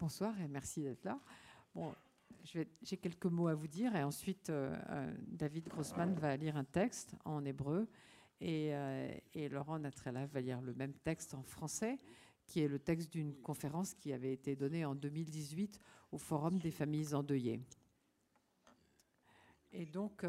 Bonsoir et merci d'être là. Bon, j'ai quelques mots à vous dire et ensuite euh, euh, David Grossman va lire un texte en hébreu et, euh, et Laurent Natrella va lire le même texte en français qui est le texte d'une conférence qui avait été donnée en 2018 au Forum des familles endeuillées. Et donc,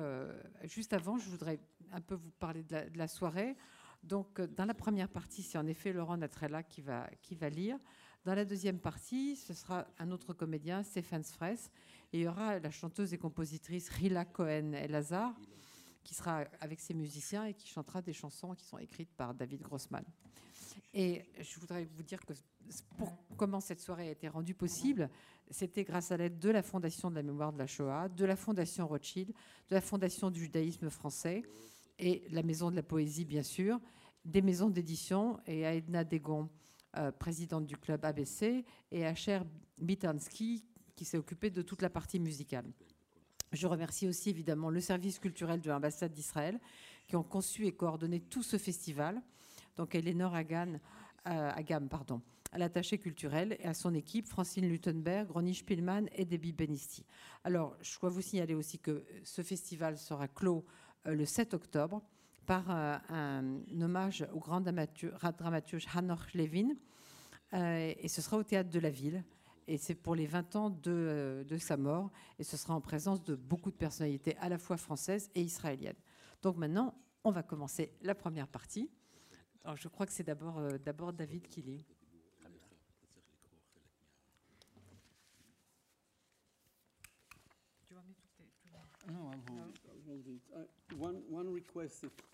juste avant, je voudrais un peu vous parler de la, de la soirée. Donc, dans la première partie, c'est en effet Laurent Natrella qui va, qui va lire. Dans la deuxième partie, ce sera un autre comédien, Stéphane Sfres, et il y aura la chanteuse et compositrice Rila Cohen El-Hazar, qui sera avec ses musiciens et qui chantera des chansons qui sont écrites par David Grossman. Et je voudrais vous dire que pour comment cette soirée a été rendue possible, c'était grâce à l'aide de la Fondation de la mémoire de la Shoah, de la Fondation Rothschild, de la Fondation du judaïsme français et la Maison de la Poésie, bien sûr, des maisons d'édition et à Edna Degon euh, présidente du club ABC, et Asher Bitansky, qui s'est occupé de toute la partie musicale. Je remercie aussi évidemment le service culturel de l'ambassade d'Israël qui ont conçu et coordonné tout ce festival. Donc Eleanor Hagan, euh, Agam, pardon, à l'attaché culturel et à son équipe, Francine Lutenberg, Ronnie Spielmann et Debbie Benisti. Alors, je dois vous signaler aussi que ce festival sera clos euh, le 7 octobre par euh, un hommage au grand dramaturge Hanoch Levin. Euh, et ce sera au théâtre de la ville. Et c'est pour les 20 ans de, euh, de, sa mort. Et ce sera en présence de beaucoup de personnalités à la fois françaises et israéliennes. Donc maintenant, on va commencer la première partie. Alors, je crois que c'est d'abord d'abord David qui lit. Non, one, one request if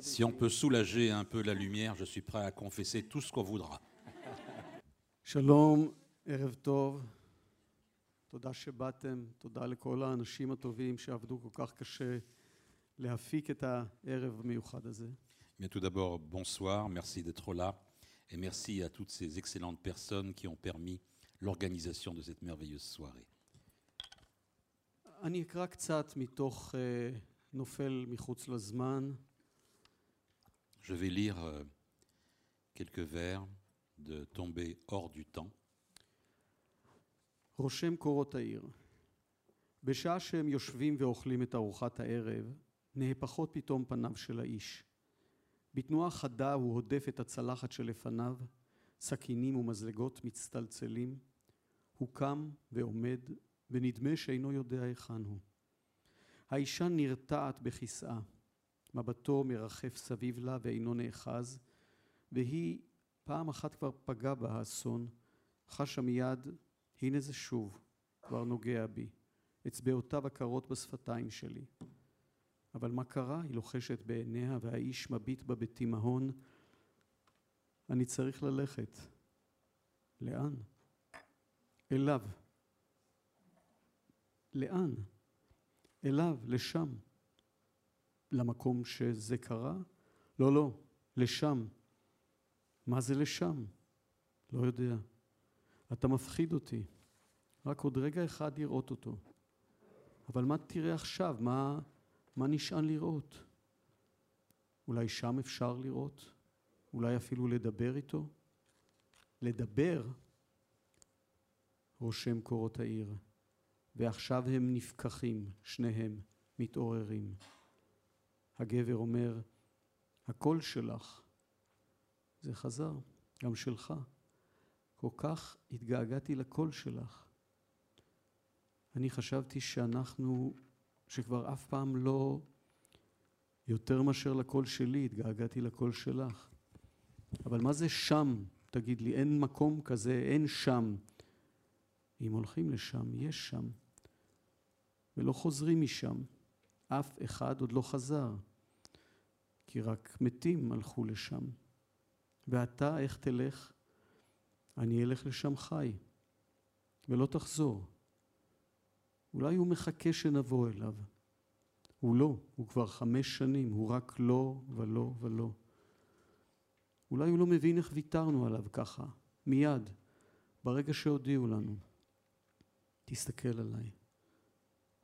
Si on peut soulager un peu la lumière, je suis prêt à confesser tout ce qu'on voudra. Shalom, ערב טוב. תודה שבאתם, תודה לכל האנשים הטובים שעבדו כל כך קשה להפיק את הערב המיוחד הזה. Mais tout d'abord, bonsoir, merci d'être là et merci à toutes ces excellentes personnes qui ont permis l'organisation de cette merveilleuse soirée. אני אקרא קצת מתוך נופל מחוץ לזמן. Je vais lire euh, quelques vers de Tomber hors du temps. רושם קורות העיר. בשעה שהם יושבים ואוכלים את ארוחת הערב, נהפכות פתאום פניו של האיש. בתנועה חדה הוא הודף את הצלחת שלפניו, סכינים ומזלגות מצטלצלים. הוא קם ועומד ונדמה שאינו יודע היכן הוא. האישה נרתעת בכיסאה, מבטו מרחף סביב לה ואינו נאחז, והיא פעם אחת כבר פגע בה האסון, חשה מיד, הנה זה שוב, כבר נוגע בי, אצבעותיו הקרות בשפתיים שלי. אבל מה קרה? היא לוחשת בעיניה והאיש מביט בה בתימהון. אני צריך ללכת. לאן? אליו. לאן? אליו, לשם. למקום שזה קרה? לא, לא, לשם. מה זה לשם? לא יודע. אתה מפחיד אותי. רק עוד רגע אחד לראות אותו. אבל מה תראה עכשיו? מה, מה נשען לראות? אולי שם אפשר לראות? אולי אפילו לדבר איתו? לדבר, רושם קורות העיר. ועכשיו הם נפקחים, שניהם, מתעוררים. הגבר אומר, הקול שלך, זה חזר, גם שלך. כל כך התגעגעתי לקול שלך. אני חשבתי שאנחנו, שכבר אף פעם לא, יותר מאשר לקול שלי, התגעגעתי לקול שלך. אבל מה זה שם? תגיד לי, אין מקום כזה, אין שם. אם הולכים לשם, יש שם. ולא חוזרים משם. אף אחד עוד לא חזר, כי רק מתים הלכו לשם. ואתה, איך תלך? אני אלך לשם חי, ולא תחזור. אולי הוא מחכה שנבוא אליו. הוא לא, הוא כבר חמש שנים, הוא רק לא ולא ולא. אולי הוא לא מבין איך ויתרנו עליו ככה, מיד, ברגע שהודיעו לנו. תסתכל עליי.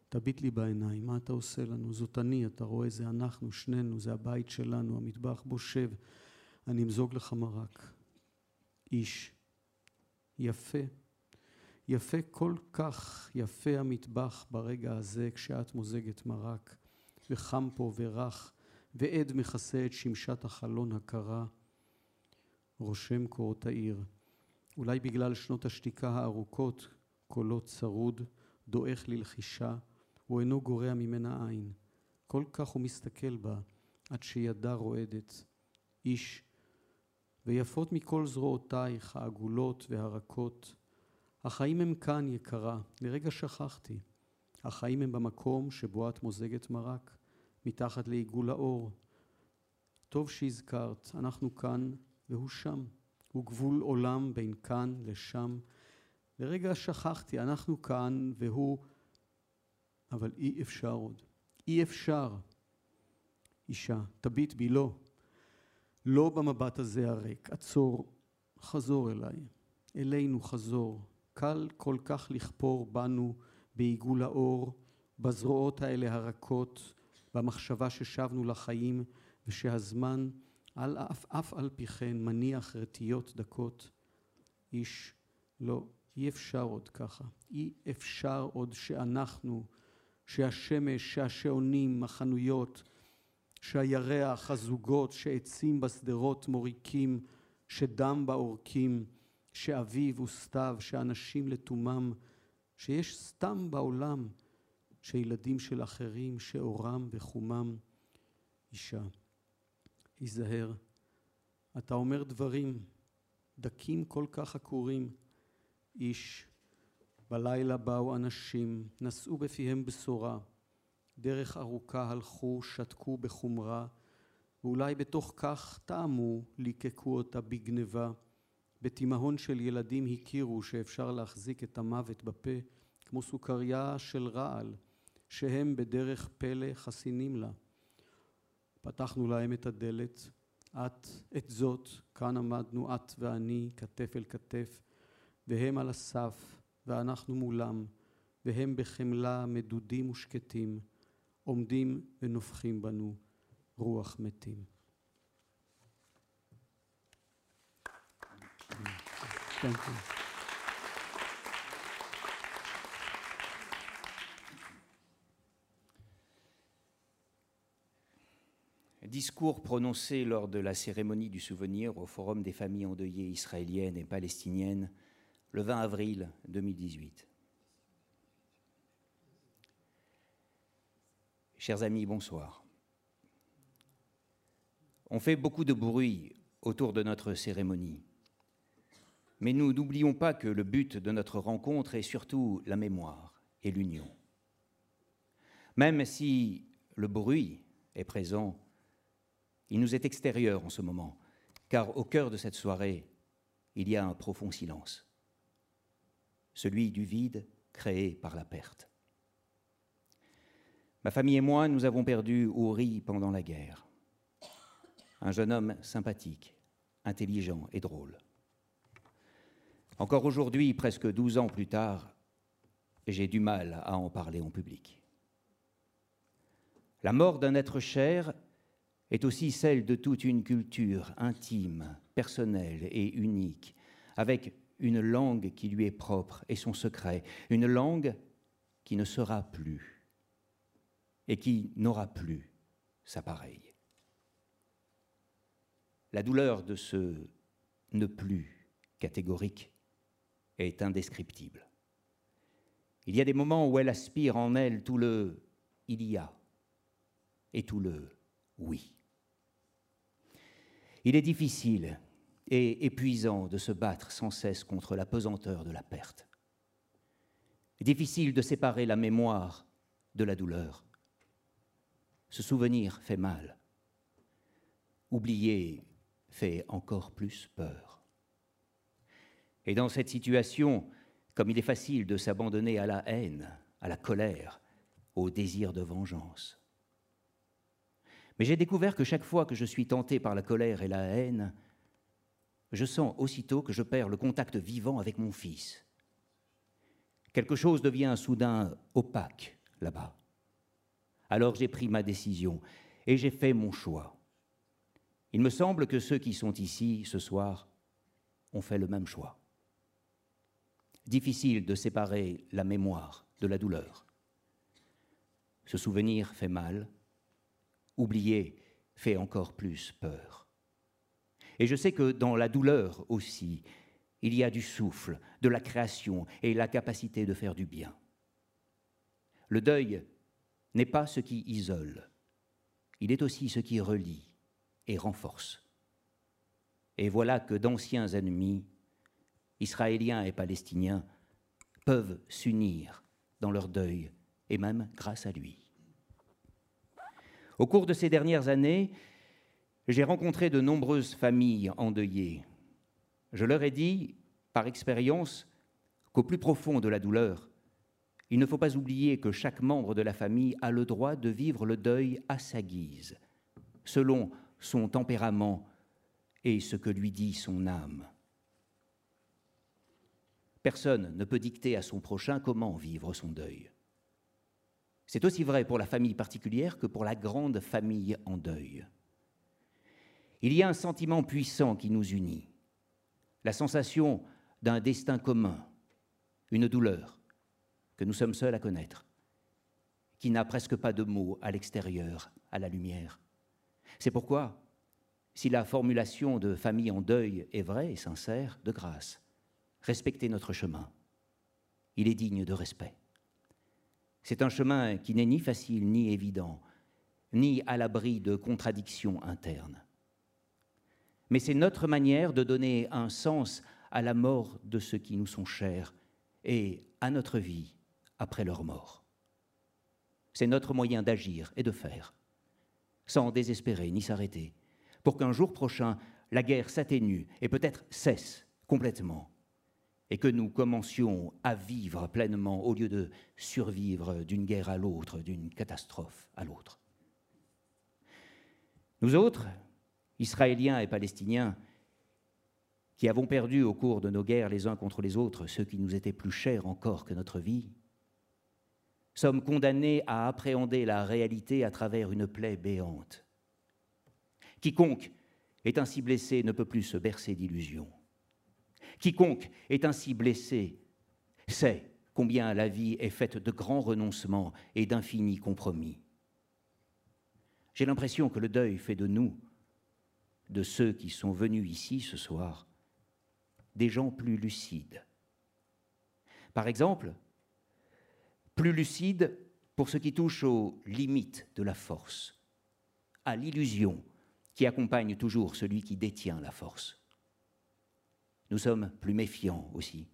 תביט לי בעיניים, מה אתה עושה לנו? זאת אני, אתה רואה, זה אנחנו, שנינו, זה הבית שלנו, המטבח בו שב, אני אמזוג לך מרק. איש. יפה. יפה כל כך, יפה המטבח ברגע הזה כשאת מוזגת מרק, וחם פה ורך, ועד מכסה את שמשת החלון הקרה. רושם קורות העיר. אולי בגלל שנות השתיקה הארוכות, קולו צרוד, דועך ללחישה, הוא אינו גורע ממנה עין. כל כך הוא מסתכל בה, עד שידה רועדת. איש, ויפות מכל זרועותייך העגולות והרכות. החיים הם כאן, יקרה, לרגע שכחתי. החיים הם במקום שבו את מוזגת מרק, מתחת לעיגול האור. טוב שהזכרת, אנחנו כאן והוא שם. הוא גבול עולם בין כאן לשם. לרגע שכחתי, אנחנו כאן והוא, אבל אי אפשר עוד. אי אפשר. אישה, תביט בי, לא. לא במבט הזה הריק. עצור, חזור אליי. אלינו חזור. קל כל כך לכפור בנו בעיגול האור, בזרועות האלה הרכות, במחשבה ששבנו לחיים ושהזמן על אף, אף על פי כן מניח רטיות דקות. איש, לא, אי אפשר עוד ככה. אי אפשר עוד שאנחנו, שהשמש, שהשעונים, החנויות, שהירח, הזוגות, שעצים בשדרות מוריקים, שדם בעורקים, שאביב וסתיו, שאנשים לתומם, שיש סתם בעולם, שילדים של אחרים, שאורם וחומם. אישה, היזהר, אתה אומר דברים דקים כל כך עקורים. איש, בלילה באו אנשים, נשאו בפיהם בשורה, דרך ארוכה הלכו, שתקו בחומרה, ואולי בתוך כך טעמו, ליקקו אותה בגניבה. בתימהון של ילדים הכירו שאפשר להחזיק את המוות בפה, כמו סוכריה של רעל, שהם בדרך פלא חסינים לה. פתחנו להם את הדלת, את, את זאת, כאן עמדנו את ואני, כתף אל כתף, והם על הסף, ואנחנו מולם, והם בחמלה מדודים ושקטים, עומדים ונופחים בנו רוח מתים. Thank you. Discours prononcé lors de la cérémonie du souvenir au Forum des familles endeuillées israéliennes et palestiniennes le 20 avril 2018. Chers amis, bonsoir. On fait beaucoup de bruit autour de notre cérémonie. Mais nous n'oublions pas que le but de notre rencontre est surtout la mémoire et l'union. Même si le bruit est présent, il nous est extérieur en ce moment, car au cœur de cette soirée, il y a un profond silence, celui du vide créé par la perte. Ma famille et moi, nous avons perdu Ouri pendant la guerre. Un jeune homme sympathique, intelligent et drôle. Encore aujourd'hui, presque douze ans plus tard, j'ai du mal à en parler en public. La mort d'un être cher est aussi celle de toute une culture intime, personnelle et unique, avec une langue qui lui est propre et son secret, une langue qui ne sera plus et qui n'aura plus sa pareille. La douleur de ce ne plus catégorique est indescriptible. Il y a des moments où elle aspire en elle tout le il y a et tout le oui. Il est difficile et épuisant de se battre sans cesse contre la pesanteur de la perte. Difficile de séparer la mémoire de la douleur. Ce souvenir fait mal. Oublier fait encore plus peur. Et dans cette situation, comme il est facile de s'abandonner à la haine, à la colère, au désir de vengeance. Mais j'ai découvert que chaque fois que je suis tenté par la colère et la haine, je sens aussitôt que je perds le contact vivant avec mon fils. Quelque chose devient soudain opaque là-bas. Alors j'ai pris ma décision et j'ai fait mon choix. Il me semble que ceux qui sont ici ce soir ont fait le même choix. Difficile de séparer la mémoire de la douleur. Ce souvenir fait mal, oublier fait encore plus peur. Et je sais que dans la douleur aussi, il y a du souffle, de la création et la capacité de faire du bien. Le deuil n'est pas ce qui isole, il est aussi ce qui relie et renforce. Et voilà que d'anciens ennemis, Israéliens et Palestiniens, peuvent s'unir dans leur deuil, et même grâce à lui. Au cours de ces dernières années, j'ai rencontré de nombreuses familles endeuillées. Je leur ai dit, par expérience, qu'au plus profond de la douleur, il ne faut pas oublier que chaque membre de la famille a le droit de vivre le deuil à sa guise, selon son tempérament et ce que lui dit son âme. Personne ne peut dicter à son prochain comment vivre son deuil. C'est aussi vrai pour la famille particulière que pour la grande famille en deuil. Il y a un sentiment puissant qui nous unit, la sensation d'un destin commun, une douleur que nous sommes seuls à connaître, qui n'a presque pas de mots à l'extérieur, à la lumière. C'est pourquoi, si la formulation de famille en deuil est vraie et sincère, de grâce, respectez notre chemin. Il est digne de respect. C'est un chemin qui n'est ni facile ni évident, ni à l'abri de contradictions internes. Mais c'est notre manière de donner un sens à la mort de ceux qui nous sont chers et à notre vie après leur mort. C'est notre moyen d'agir et de faire, sans désespérer ni s'arrêter, pour qu'un jour prochain, la guerre s'atténue et peut-être cesse complètement, et que nous commencions à vivre pleinement au lieu de survivre d'une guerre à l'autre, d'une catastrophe à l'autre. Nous autres, Israéliens et Palestiniens, qui avons perdu au cours de nos guerres les uns contre les autres ceux qui nous étaient plus chers encore que notre vie, sommes condamnés à appréhender la réalité à travers une plaie béante. Quiconque est ainsi blessé ne peut plus se bercer d'illusions. Quiconque est ainsi blessé sait combien la vie est faite de grands renoncements et d'infinis compromis. J'ai l'impression que le deuil fait de nous, de ceux qui sont venus ici ce soir, des gens plus lucides. Par exemple, plus lucides pour ce qui touche aux limites de la force, à l'illusion qui accompagne toujours celui qui détient la force. Nous sommes plus méfiants aussi,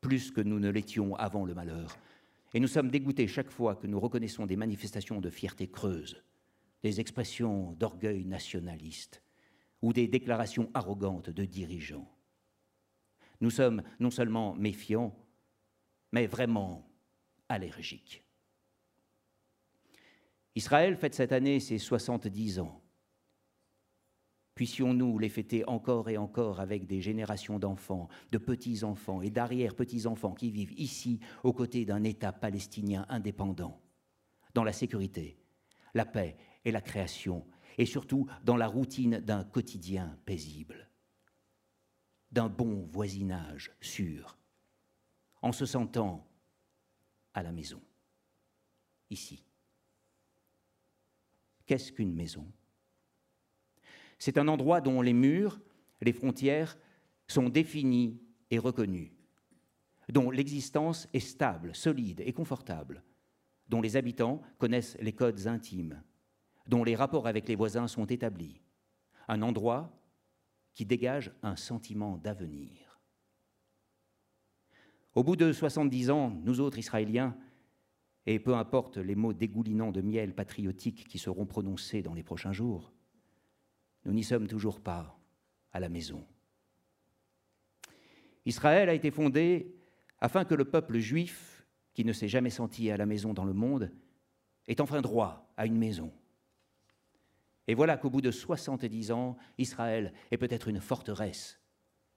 plus que nous ne l'étions avant le malheur, et nous sommes dégoûtés chaque fois que nous reconnaissons des manifestations de fierté creuse, des expressions d'orgueil nationaliste ou des déclarations arrogantes de dirigeants. Nous sommes non seulement méfiants, mais vraiment allergiques. Israël fête cette année ses 70 ans. Puissions-nous les fêter encore et encore avec des générations d'enfants, de petits-enfants et d'arrière-petits-enfants qui vivent ici aux côtés d'un État palestinien indépendant, dans la sécurité, la paix et la création, et surtout dans la routine d'un quotidien paisible d'un bon voisinage sûr, en se sentant à la maison, ici. Qu'est-ce qu'une maison? C'est un endroit dont les murs, les frontières sont définis et reconnus, dont l'existence est stable, solide et confortable, dont les habitants connaissent les codes intimes, dont les rapports avec les voisins sont établis. Un endroit qui dégage un sentiment d'avenir. Au bout de 70 ans, nous autres Israéliens, et peu importe les mots dégoulinants de miel patriotique qui seront prononcés dans les prochains jours, nous n'y sommes toujours pas à la maison. Israël a été fondé afin que le peuple juif, qui ne s'est jamais senti à la maison dans le monde, ait enfin droit à une maison. Et voilà qu'au bout de 70 ans, Israël est peut-être une forteresse,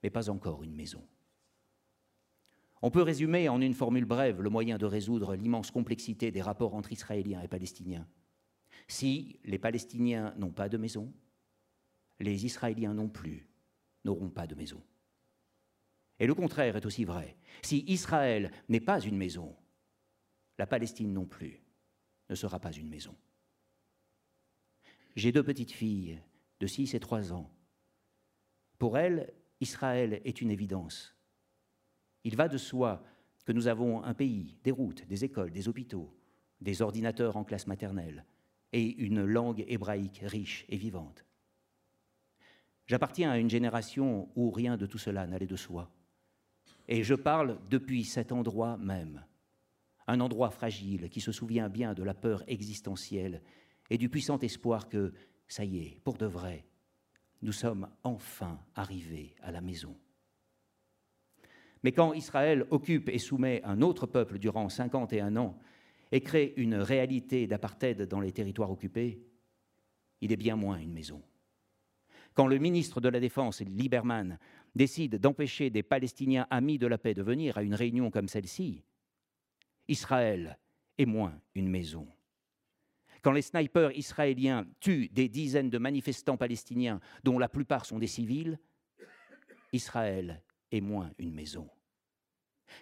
mais pas encore une maison. On peut résumer en une formule brève le moyen de résoudre l'immense complexité des rapports entre Israéliens et Palestiniens. Si les Palestiniens n'ont pas de maison, les Israéliens non plus n'auront pas de maison. Et le contraire est aussi vrai. Si Israël n'est pas une maison, la Palestine non plus ne sera pas une maison. J'ai deux petites filles de 6 et 3 ans. Pour elles, Israël est une évidence. Il va de soi que nous avons un pays, des routes, des écoles, des hôpitaux, des ordinateurs en classe maternelle et une langue hébraïque riche et vivante. J'appartiens à une génération où rien de tout cela n'allait de soi. Et je parle depuis cet endroit même, un endroit fragile qui se souvient bien de la peur existentielle et du puissant espoir que, ça y est, pour de vrai, nous sommes enfin arrivés à la maison. Mais quand Israël occupe et soumet un autre peuple durant 51 ans et crée une réalité d'apartheid dans les territoires occupés, il est bien moins une maison. Quand le ministre de la Défense, Lieberman, décide d'empêcher des Palestiniens amis de la paix de venir à une réunion comme celle-ci, Israël est moins une maison. Quand les snipers israéliens tuent des dizaines de manifestants palestiniens, dont la plupart sont des civils, Israël est moins une maison.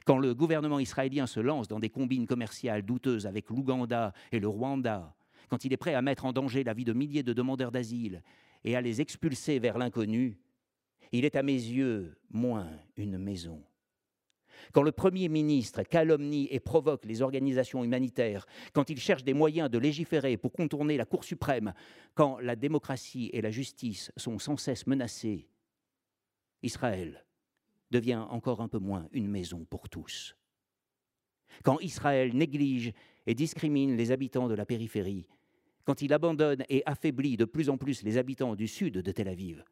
Quand le gouvernement israélien se lance dans des combines commerciales douteuses avec l'Ouganda et le Rwanda, quand il est prêt à mettre en danger la vie de milliers de demandeurs d'asile et à les expulser vers l'inconnu, il est à mes yeux moins une maison. Quand le Premier ministre calomnie et provoque les organisations humanitaires, quand il cherche des moyens de légiférer pour contourner la Cour suprême, quand la démocratie et la justice sont sans cesse menacées, Israël devient encore un peu moins une maison pour tous. Quand Israël néglige et discrimine les habitants de la périphérie, quand il abandonne et affaiblit de plus en plus les habitants du sud de Tel Aviv,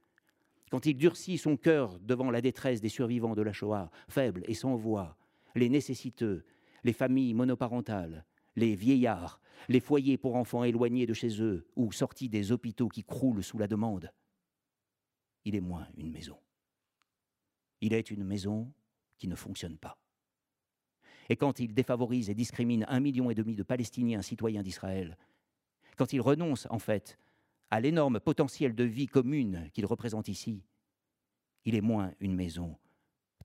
quand il durcit son cœur devant la détresse des survivants de la Shoah, faibles et sans voix, les nécessiteux, les familles monoparentales, les vieillards, les foyers pour enfants éloignés de chez eux ou sortis des hôpitaux qui croulent sous la demande, il est moins une maison. Il est une maison qui ne fonctionne pas. Et quand il défavorise et discrimine un million et demi de Palestiniens citoyens d'Israël, quand il renonce en fait à l'énorme potentiel de vie commune qu'il représente ici, il est moins une maison,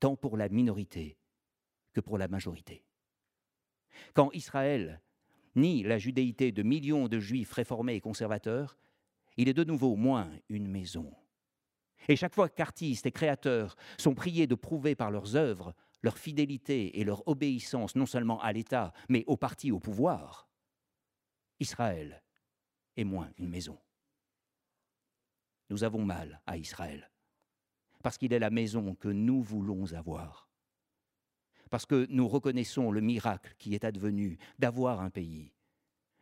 tant pour la minorité que pour la majorité. Quand Israël nie la judéité de millions de juifs réformés et conservateurs, il est de nouveau moins une maison. Et chaque fois qu'artistes et créateurs sont priés de prouver par leurs œuvres leur fidélité et leur obéissance non seulement à l'État, mais au parti au pouvoir, Israël est moins une maison. Nous avons mal à Israël, parce qu'il est la maison que nous voulons avoir, parce que nous reconnaissons le miracle qui est advenu d'avoir un pays,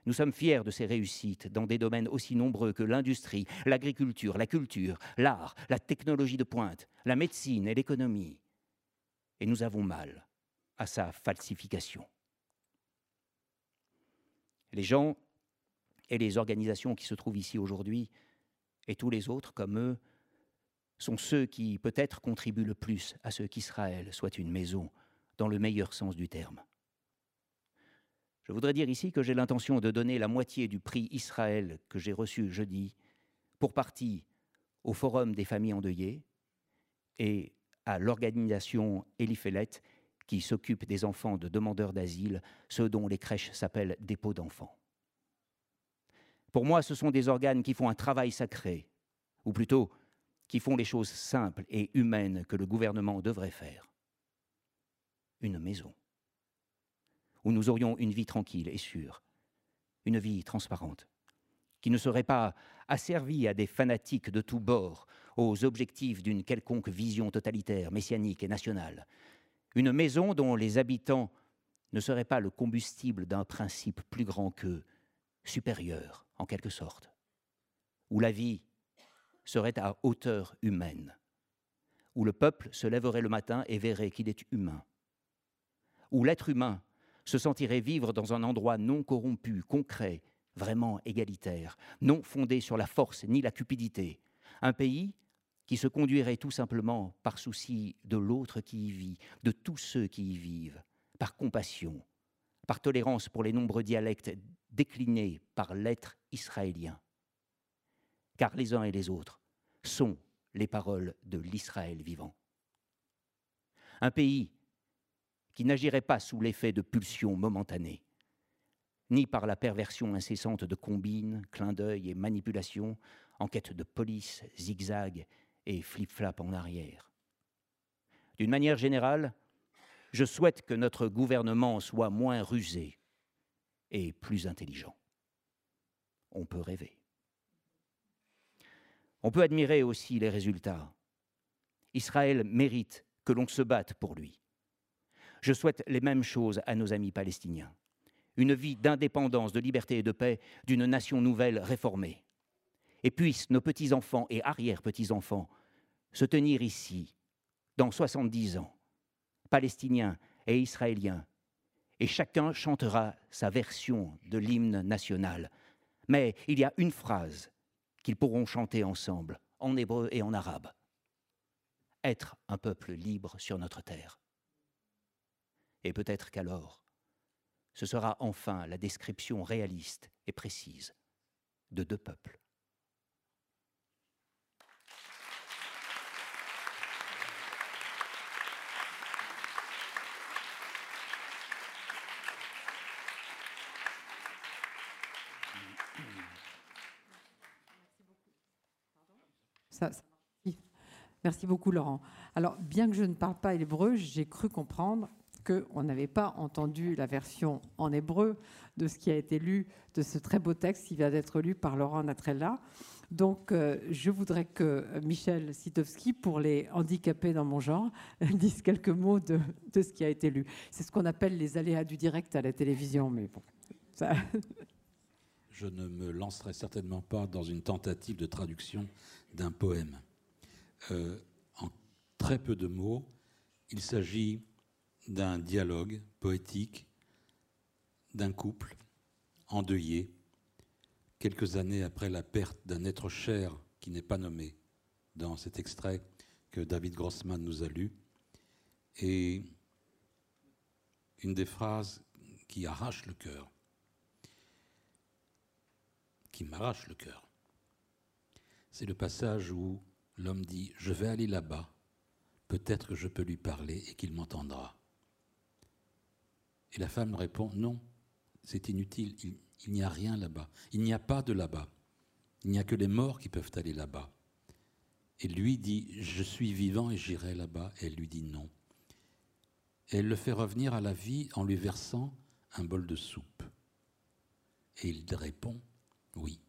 nous sommes fiers de ces réussites dans des domaines aussi nombreux que l'industrie, l'agriculture, la culture, l'art, la technologie de pointe, la médecine et l'économie. Et nous avons mal à sa falsification. Les gens et les organisations qui se trouvent ici aujourd'hui, et tous les autres comme eux, sont ceux qui peut-être contribuent le plus à ce qu'Israël soit une maison, dans le meilleur sens du terme. Je voudrais dire ici que j'ai l'intention de donner la moitié du prix Israël que j'ai reçu jeudi, pour partie au Forum des familles endeuillées et à l'organisation Eliphelet qui s'occupe des enfants de demandeurs d'asile, ceux dont les crèches s'appellent dépôts d'enfants. Pour moi, ce sont des organes qui font un travail sacré, ou plutôt qui font les choses simples et humaines que le gouvernement devrait faire. Une maison où nous aurions une vie tranquille et sûre, une vie transparente, qui ne serait pas asservie à des fanatiques de tous bords, aux objectifs d'une quelconque vision totalitaire, messianique et nationale, une maison dont les habitants ne seraient pas le combustible d'un principe plus grand qu'eux, supérieur en quelque sorte, où la vie serait à hauteur humaine, où le peuple se lèverait le matin et verrait qu'il est humain, où l'être humain se sentirait vivre dans un endroit non corrompu, concret, vraiment égalitaire, non fondé sur la force ni la cupidité, un pays qui se conduirait tout simplement par souci de l'autre qui y vit, de tous ceux qui y vivent, par compassion, par tolérance pour les nombreux dialectes déclinés par l'être israélien. Car les uns et les autres sont les paroles de l'Israël vivant. un pays qui n'agirait pas sous l'effet de pulsions momentanées, ni par la perversion incessante de combines, clins d'œil et manipulations, en quête de police, zigzag et flip-flap en arrière. D'une manière générale, je souhaite que notre gouvernement soit moins rusé et plus intelligent. On peut rêver. On peut admirer aussi les résultats. Israël mérite que l'on se batte pour lui. Je souhaite les mêmes choses à nos amis palestiniens. Une vie d'indépendance, de liberté et de paix d'une nation nouvelle réformée. Et puissent nos petits-enfants et arrière-petits-enfants se tenir ici, dans 70 ans, palestiniens et israéliens, et chacun chantera sa version de l'hymne national. Mais il y a une phrase qu'ils pourront chanter ensemble, en hébreu et en arabe. Être un peuple libre sur notre terre. Et peut-être qu'alors, ce sera enfin la description réaliste et précise de deux peuples. Merci beaucoup, Laurent. Alors, bien que je ne parle pas hébreu, j'ai cru comprendre qu'on n'avait pas entendu la version en hébreu de ce qui a été lu, de ce très beau texte qui vient d'être lu par Laurent Natrella. Donc, euh, je voudrais que Michel Sitowski, pour les handicapés dans mon genre, dise quelques mots de, de ce qui a été lu. C'est ce qu'on appelle les aléas du direct à la télévision, mais bon, ça... Je ne me lancerai certainement pas dans une tentative de traduction d'un poème. Euh, en très peu de mots, il s'agit d'un dialogue poétique d'un couple endeuillé, quelques années après la perte d'un être cher qui n'est pas nommé dans cet extrait que David Grossman nous a lu. Et une des phrases qui arrache le cœur, qui m'arrache le cœur, c'est le passage où l'homme dit, je vais aller là-bas, peut-être que je peux lui parler et qu'il m'entendra. Et la femme répond, non, c'est inutile, il, n'y a rien là-bas, il n'y a pas de là-bas, il n'y a que les morts qui peuvent aller là-bas. Et lui dit, je suis vivant et j'irai là-bas. Elle lui dit non. Et elle le fait revenir à la vie en lui versant un bol de soupe. Et il répond, oui,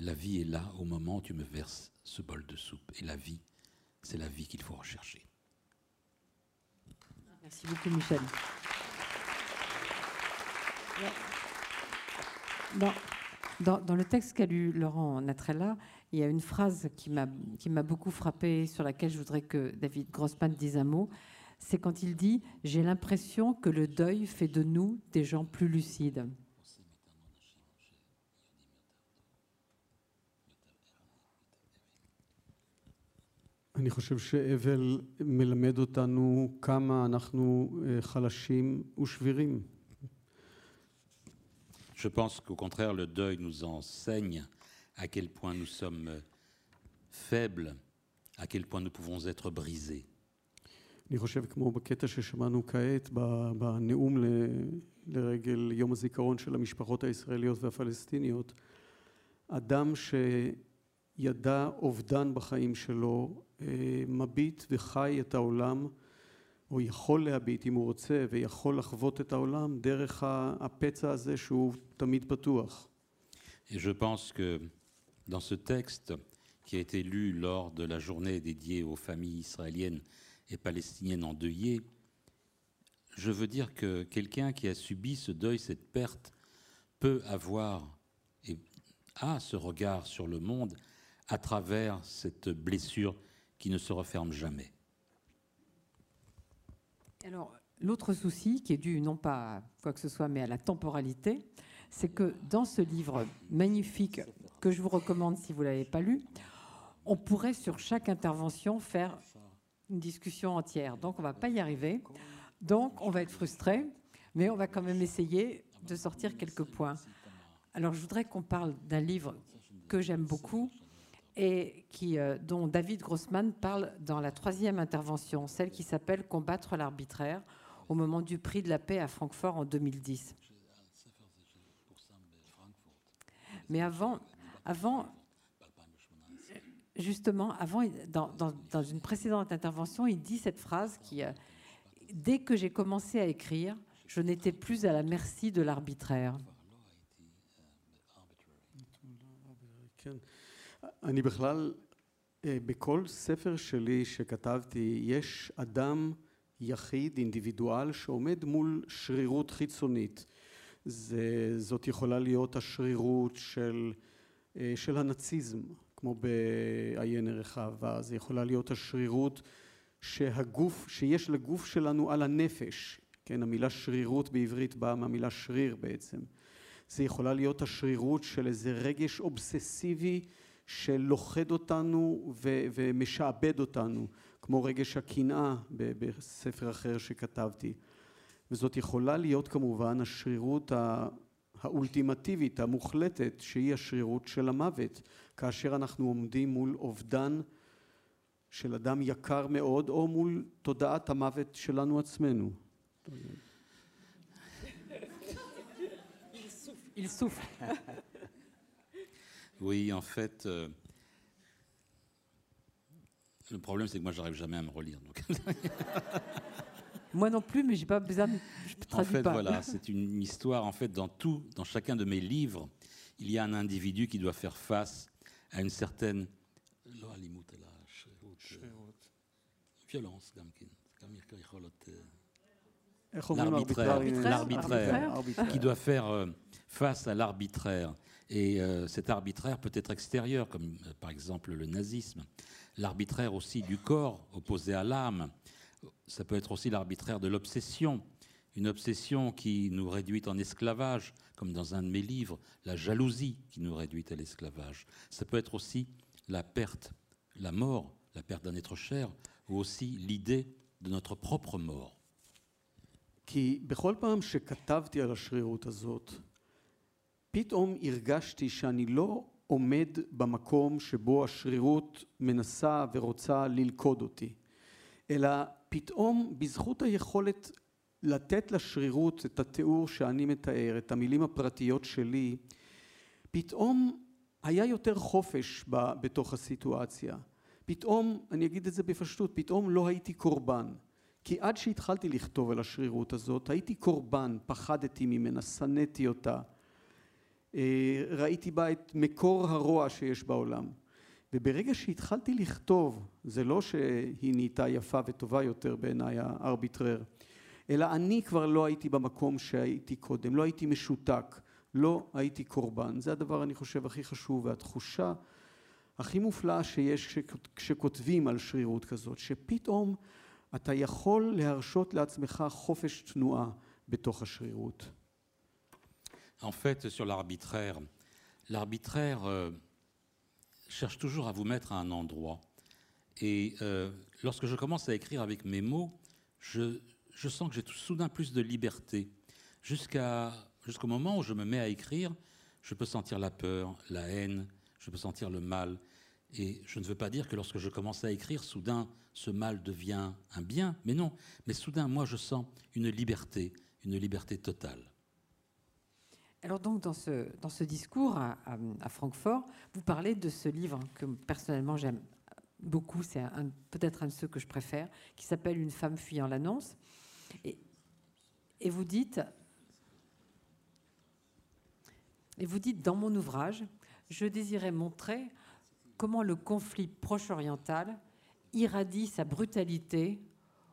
la vie est là au moment où tu me verses ce bol de soupe. Et la vie, c'est la vie qu'il faut rechercher. Merci beaucoup, Michel. Dans, le texte qu'a lu Laurent Natrella, il y a une phrase qui m'a beaucoup frappée, sur laquelle je voudrais que David Grossman dise un mot. C'est quand il dit J'ai l'impression que le deuil fait de nous des gens plus lucides. אני חושב שאבל מלמד אותנו כמה אנחנו חלשים ושבירים. Je pense qu'au contraire, le deuil nous enseigne à quel point nous sommes faibles, à quel point nous pouvons être brisés. אני חושב, כמו בקטע ששמענו כעת, בנאום לרגל יום הזיכרון של המשפחות הישראליות והפלסטיניות, אדם שידע אובדן בחיים שלו, מביט וחי את העולם או יכול להביט אם הוא רוצה ויכול לחוות את העולם דרך הפצע הזה שהוא תמיד פתוח. Et je pense que dans ce texte qui a été lu lors de la journée dédiée aux familles israéliennes et palestiniennes endeuillées, je veux dire que quelqu'un qui a subi ce deuil, cette perte, peut avoir et a ce regard sur le monde à travers cette blessure qui ne se referme jamais. Alors, l'autre souci, qui est dû non pas à quoi que ce soit, mais à la temporalité, c'est que dans ce livre magnifique, que je vous recommande si vous ne l'avez pas lu, on pourrait sur chaque intervention faire une discussion entière. Donc, on ne va pas y arriver. Donc, on va être frustré, mais on va quand même essayer de sortir quelques points. Alors, je voudrais qu'on parle d'un livre que j'aime beaucoup et euh, dont David Grossman parle dans la troisième intervention, celle qui s'appelle Combattre l'arbitraire, au moment du prix de la paix à Francfort en 2010. Mais avant, avant justement, avant, dans, une précédente intervention, il dit cette phrase qui, euh, dès que j'ai commencé à écrire, je n'étais plus à la merci de l'arbitraire. אני בכלל, בכל ספר שלי שכתבתי, יש אדם יחיד, אינדיבידואל, שעומד מול שרירות חיצונית. זה, זאת יכולה להיות השרירות של, של הנאציזם, כמו בעיין ערך אהבה, זה יכולה להיות השרירות שהגוף, שיש לגוף שלנו על הנפש, כן, המילה שרירות בעברית באה מהמילה שריר בעצם. זה יכולה להיות השרירות של איזה רגש אובססיבי שלוכד אותנו ו- ומשעבד אותנו, כמו רגש הקנאה בספר אחר שכתבתי. וזאת יכולה להיות כמובן השרירות האולטימטיבית, המוחלטת, שהיא השרירות של המוות, כאשר אנחנו עומדים מול אובדן של אדם יקר מאוד, או מול תודעת המוות שלנו עצמנו. Souffle. Oui, en fait, euh, le problème c'est que moi j'arrive jamais à me relire. Donc. moi non plus, mais j'ai pas besoin. De, je en fait, pas. voilà, c'est une histoire. En fait, dans tout, dans chacun de mes livres, il y a un individu qui doit faire face à une certaine violence, l'arbitraire, qui doit faire euh, face à l'arbitraire. Et euh, cet arbitraire peut être extérieur, comme euh, par exemple le nazisme. L'arbitraire aussi du corps, opposé à l'âme. Ça peut être aussi l'arbitraire de l'obsession. Une obsession qui nous réduit en esclavage, comme dans un de mes livres, la jalousie qui nous réduit à l'esclavage. Ça peut être aussi la perte, la mort, la perte d'un être cher, ou aussi l'idée de notre propre mort. כי בכל פעם שכתבתי על השרירות הזאת, פתאום הרגשתי שאני לא עומד במקום שבו השרירות מנסה ורוצה ללכוד אותי, אלא פתאום בזכות היכולת לתת לשרירות את התיאור שאני מתאר, את המילים הפרטיות שלי, פתאום היה יותר חופש בתוך הסיטואציה. פתאום, אני אגיד את זה בפשטות, פתאום לא הייתי קורבן. כי עד שהתחלתי לכתוב על השרירות הזאת, הייתי קורבן, פחדתי ממנה, שנאתי אותה, ראיתי בה את מקור הרוע שיש בעולם. וברגע שהתחלתי לכתוב, זה לא שהיא נהייתה יפה וטובה יותר בעיניי הארביטרר, אלא אני כבר לא הייתי במקום שהייתי קודם, לא הייתי משותק, לא הייתי קורבן. זה הדבר אני חושב הכי חשוב, והתחושה הכי מופלאה שיש כשכותבים על שרירות כזאת, שפתאום אתה יכול להרשות לעצמך חופש תנועה בתוך השרירות. En fait, sur l'arbitraire, l'arbitraire euh, cherche toujours à vous mettre à un endroit. Et euh, lorsque je commence à écrire avec mes mots, je, je sens que j'ai soudain plus de liberté. Jusqu'au moment où je me mets à écrire, je peux sentir la peur, la haine, je peux sentir le mal. Et je ne veux pas dire que lorsque je commence à écrire, soudain, ce mal devient un bien, mais non. Mais soudain, moi, je sens une liberté, une liberté totale. Alors donc, dans ce, dans ce discours à, Francfort, vous parlez de ce livre que personnellement j'aime beaucoup, c'est peut-être un de ceux que je préfère, qui s'appelle Une femme fuyant l'annonce. Et vous dites, et vous dites dans mon ouvrage, je désirais montrer comment le conflit proche-oriental irradie sa brutalité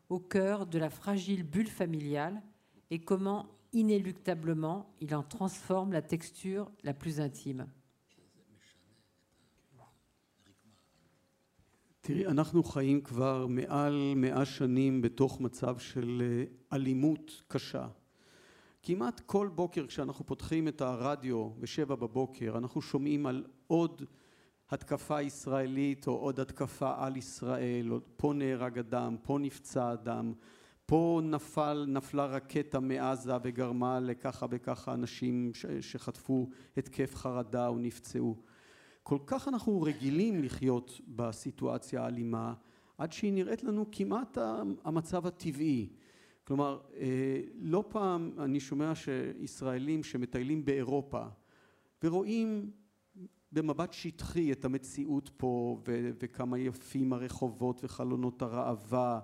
au cœur de la fragile bulle familiale et comment inéluctablement il en transforme la texture la plus intime. תראי, אנחנו חיים כבר מעל מאה שנים בתוך מצב של אלימות קשה. כמעט כל בוקר כשאנחנו פותחים את הרדיו בשבע בבוקר, אנחנו שומעים על עוד התקפה ישראלית או עוד התקפה על ישראל, או פה נהרג אדם, פה נפצע אדם, פה נפל, נפלה רקטה מעזה וגרמה לככה וככה אנשים שחטפו התקף חרדה או נפצעו. כל כך אנחנו רגילים לחיות בסיטואציה האלימה, עד שהיא נראית לנו כמעט המצב הטבעי. כלומר, לא פעם אני שומע שישראלים שמטיילים באירופה ורואים במבט שטחי את המציאות פה וכמה יפים הרחובות וחלונות הראווה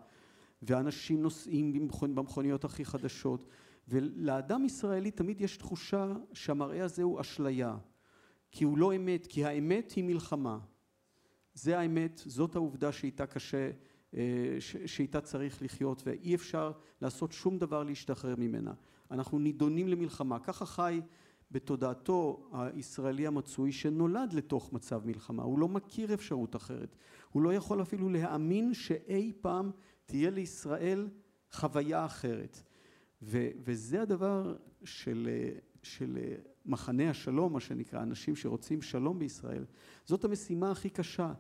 ואנשים נוסעים במכוניות הכי חדשות ולאדם ישראלי תמיד יש תחושה שהמראה הזה הוא אשליה כי הוא לא אמת, כי האמת היא מלחמה. זה האמת, זאת העובדה שאיתה קשה, שאיתה צריך לחיות ואי אפשר לעשות שום דבר להשתחרר ממנה. אנחנו נידונים למלחמה. ככה חי בתודעתו הישראלי המצוי שנולד לתוך מצב מלחמה. הוא לא מכיר אפשרות אחרת. הוא לא יכול אפילו להאמין שאי פעם תהיה לישראל חוויה אחרת. וזה הדבר של, של מחנה השלום, מה שנקרא, אנשים שרוצים שלום בישראל, זאת המשימה הכי קשה.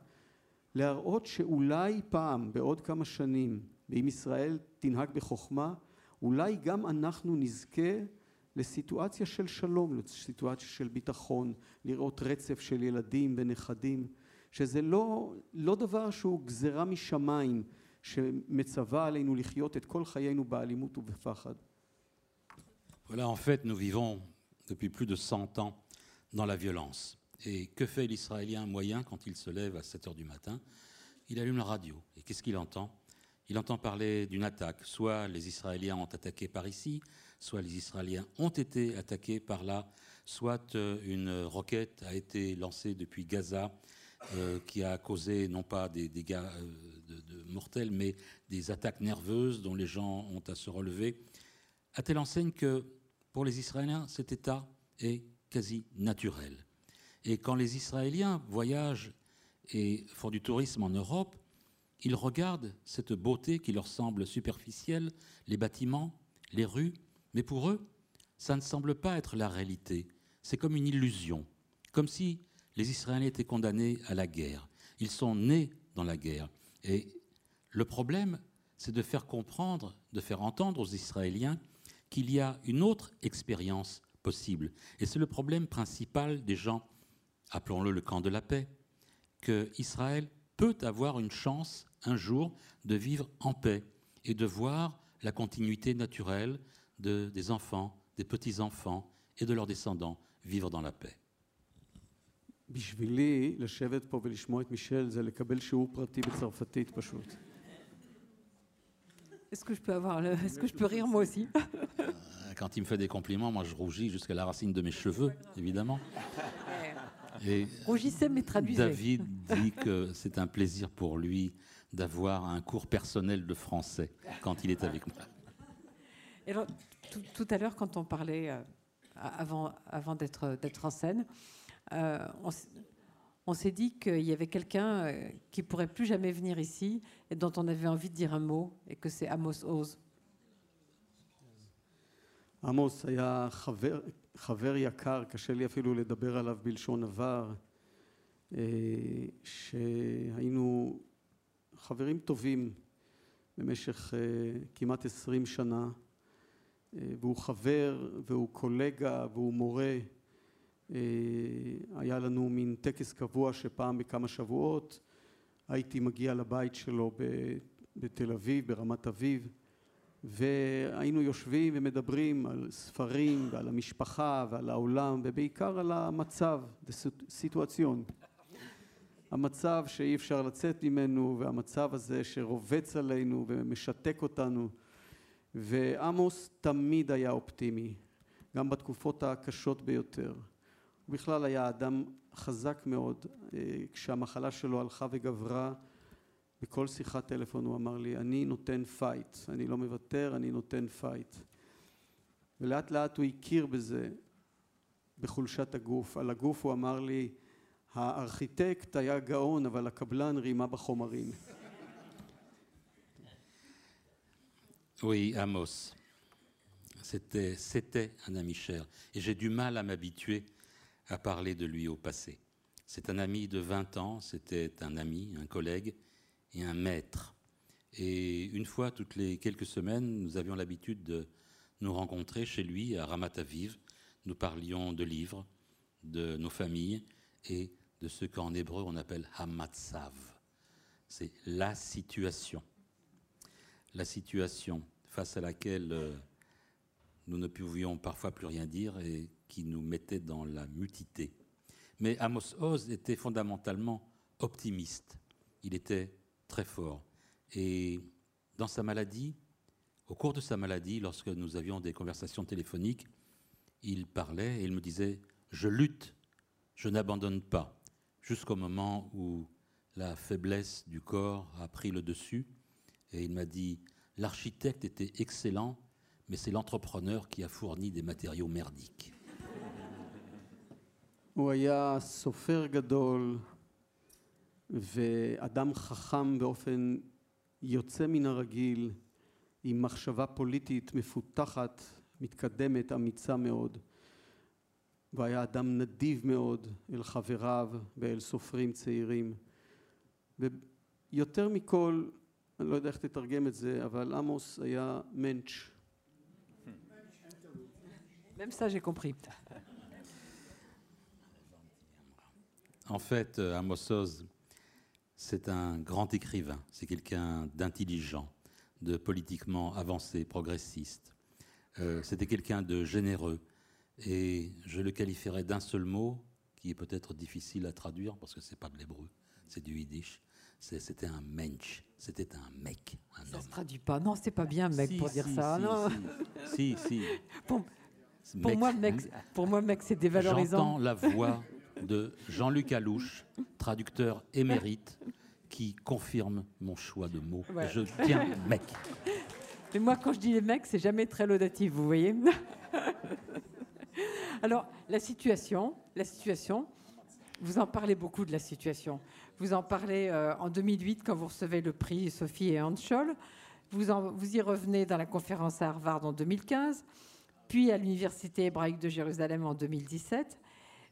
להראות שאולי פעם, בעוד כמה שנים, ואם ישראל תנהג בחוכמה, אולי גם אנחנו נזכה לסיטואציה של שלום, לסיטואציה של ביטחון, לראות רצף של ילדים ונכדים, שזה לא, לא דבר שהוא גזרה משמיים Voilà, en fait, nous vivons depuis plus de 100 ans dans la violence. Et que fait l'Israélien moyen quand il se lève à 7 heures du matin? Il allume la radio. Et qu'est-ce qu'il entend? Il entend parler d'une attaque. Soit les Israéliens ont attaqué par ici, soit les Israéliens ont été attaqués par là, soit euh, une roquette a été lancée depuis Gaza euh, qui a causé non pas des dégâts euh, de, mortels, mais des attaques nerveuses dont les gens ont à se relever, à telle enseigne que pour les Israéliens, cet état est quasi naturel? Et quand les Israéliens voyagent et font du tourisme en Europe, ils regardent cette beauté qui leur semble superficielle, les bâtiments, les rues, mais pour eux, ça ne semble pas être la réalité. C'est comme une illusion, comme si les Israéliens étaient condamnés à la guerre. Ils sont nés dans la guerre. Et le problème, c'est de faire comprendre, de faire entendre aux Israéliens qu'il y a une autre expérience possible. Et c'est le problème principal des gens, appelons-le le camp de la paix, que Israël peut avoir une chance un jour de vivre en paix et de voir la continuité naturelle de, des enfants, des petits-enfants et de leurs descendants vivre dans la paix. בשבילי, לשבת פה ולשמוע את מישל זה לקבל שיעור פרטי בצרפתית פשוט. Est-ce que je peux avoir le... Est-ce que je peux rire moi aussi Euh, Quand il me fait des compliments, moi je rougis jusqu'à la racine de mes cheveux, évidemment. Et Rougissez mais traduisez. David dit que c'est un plaisir pour lui d'avoir un cours personnel de français quand il est avec moi. Et alors, tout, tout à l'heure, quand on parlait, euh, avant, avant d'être d'être en scène, euh, on, on s'est dit qu'il y avait quelqu'un euh, qui pourrait plus jamais venir ici et dont on avait envie de dire un mot, et que c'est Amos Oz. עמוס היה חבר, חבר יקר, קשה לי אפילו לדבר עליו בלשון עבר, אה, שהיינו חברים טובים במשך אה, כמעט עשרים שנה, אה, והוא חבר והוא קולגה והוא מורה. אה, היה לנו מין טקס קבוע שפעם בכמה שבועות הייתי מגיע לבית שלו בתל אביב, ברמת אביב, והיינו יושבים ומדברים על ספרים ועל המשפחה ועל העולם ובעיקר על המצב, סיטואציון. המצב שאי אפשר לצאת ממנו והמצב הזה שרובץ עלינו ומשתק אותנו. ועמוס תמיד היה אופטימי, גם בתקופות הקשות ביותר. הוא בכלל היה אדם חזק מאוד. אה, כשהמחלה שלו הלכה וגברה, בכל שיחת טלפון הוא אמר לי, אני נותן פייט, אני לא מוותר, אני נותן פייט. ולאט לאט הוא הכיר בזה, בחולשת הגוף. על הגוף הוא אמר לי, הארכיטקט היה גאון, אבל הקבלן רימה בחומרים. Oui, Amos. C'était, c'était un ami cher. Et j'ai du mal à m'habituer à parler de lui au passé. C'est un ami de 20 ans, c'était un ami, un collègue et un maître. Et une fois toutes les quelques semaines, nous avions l'habitude de nous rencontrer chez lui à Ramat Aviv. Nous parlions de livres, de nos familles et de ce qu'en hébreu on appelle Hamatsav. C'est la situation. La situation face à laquelle euh, nous ne pouvions parfois plus rien dire et qui nous mettait dans la mutité. Mais Amos Oz était fondamentalement optimiste. Il était très fort. Et dans sa maladie, au cours de sa maladie, lorsque nous avions des conversations téléphoniques, il parlait et il me disait Je lutte, je n'abandonne pas, jusqu'au moment où la faiblesse du corps a pris le dessus. Et il m'a dit L'architecte était excellent, mais c'est l'entrepreneur qui a fourni des matériaux merdiques. הוא היה סופר גדול ואדם חכם באופן יוצא מן הרגיל, עם מחשבה פוליטית מפותחת, מתקדמת, אמיצה מאוד. והיה אדם נדיב מאוד אל חבריו ואל סופרים צעירים. ויותר מכל, אני לא יודע איך תתרגם את זה, אבל עמוס היה מענץ'. Même ça, j'ai compris. En fait, euh, Amos Oz, c'est un grand écrivain, c'est quelqu'un d'intelligent, de politiquement avancé, progressiste. Euh, C'était quelqu'un de généreux, et je le qualifierais d'un seul mot, qui est peut-être difficile à traduire, parce que c'est pas de l'hébreu, c'est du yiddish. C'était un mensch, c'était un mec, un Ça homme. se traduit pas. Non, c'est pas bien, mec, Si, pour dire si, ça. si, non. Si, si. Pour, moi, mec, pour moi, mec, c'est dévalorisant. J'entends la voix de Jean-Luc Alouche, traducteur émérite, qui confirme mon choix de mots. Je tiens mec. Mais moi, quand je dis les mecs, c'est jamais très laudatif, vous voyez. Alors, la situation, la situation, vous en parlez beaucoup de la situation. Vous en parlez euh, en 2008 quand vous recevez le prix Sophie et Hans Scholl. Vous, en- vous y revenez dans la conférence à Harvard en 2015, puis à l'Université hébraïque de Jérusalem en 2017.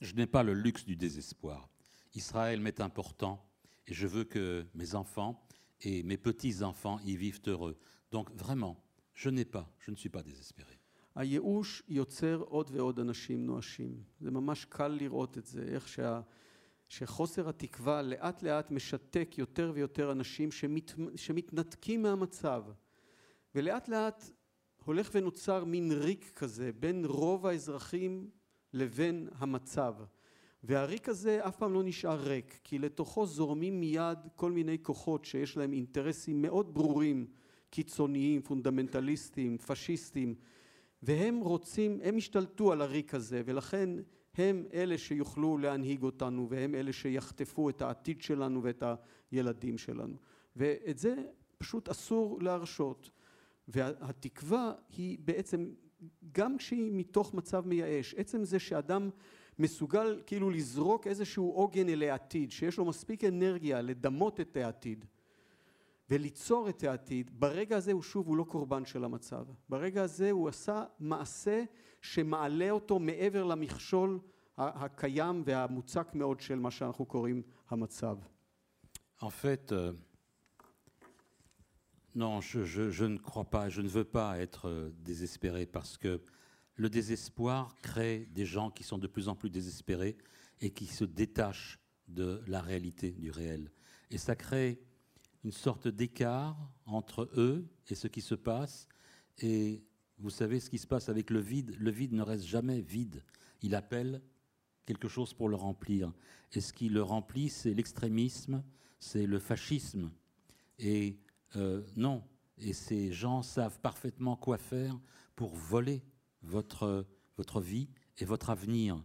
Je n'ai pas le luxe du désespoir. Israël m'est important et je veux que mes enfants et mes petits-enfants y vivent heureux. Donc vraiment, je n'ai pas, je ne suis pas désespéré. הייאוש יוצר עוד ועוד אנשים נואשים. זה ממש קל לראות את זה, איך שה, שחוסר התקווה לאט לאט משתק יותר ויותר אנשים שמת, שמתנתקים מהמצב. ולאט לאט הולך ונוצר מין ריק כזה בין רוב האזרחים לבין המצב. והריק הזה אף פעם לא נשאר ריק, כי לתוכו זורמים מיד כל מיני כוחות שיש להם אינטרסים מאוד ברורים, קיצוניים, פונדמנטליסטיים, פשיסטים, והם רוצים, הם השתלטו על הריק הזה, ולכן הם אלה שיוכלו להנהיג אותנו, והם אלה שיחטפו את העתיד שלנו ואת הילדים שלנו. ואת זה פשוט אסור להרשות. והתקווה היא בעצם, גם כשהיא מתוך מצב מייאש, עצם זה שאדם מסוגל כאילו לזרוק איזשהו עוגן אל העתיד, שיש לו מספיק אנרגיה לדמות את העתיד, וליצור את העתיד, ברגע הזה הוא שוב, הוא לא קורבן של המצב. ברגע הזה הוא עשה מעשה שמעלה אותו מעבר למכשול הקיים והמוצק מאוד של מה שאנחנו קוראים המצב. En fait, euh, non, je, ne crois pas, je ne veux pas être euh, désespéré parce que le désespoir crée des gens qui sont de plus en plus désespérés et qui se détachent de la réalité, du réel. Et ça crée une sorte d'écart entre eux et ce qui se passe. Et vous savez ce qui se passe avec le vide. Le vide ne reste jamais vide. Il appelle quelque chose pour le remplir. Et ce qui le remplit, c'est l'extrémisme, c'est le fascisme. Et euh, non, et ces gens savent parfaitement quoi faire pour voler votre, votre vie et votre avenir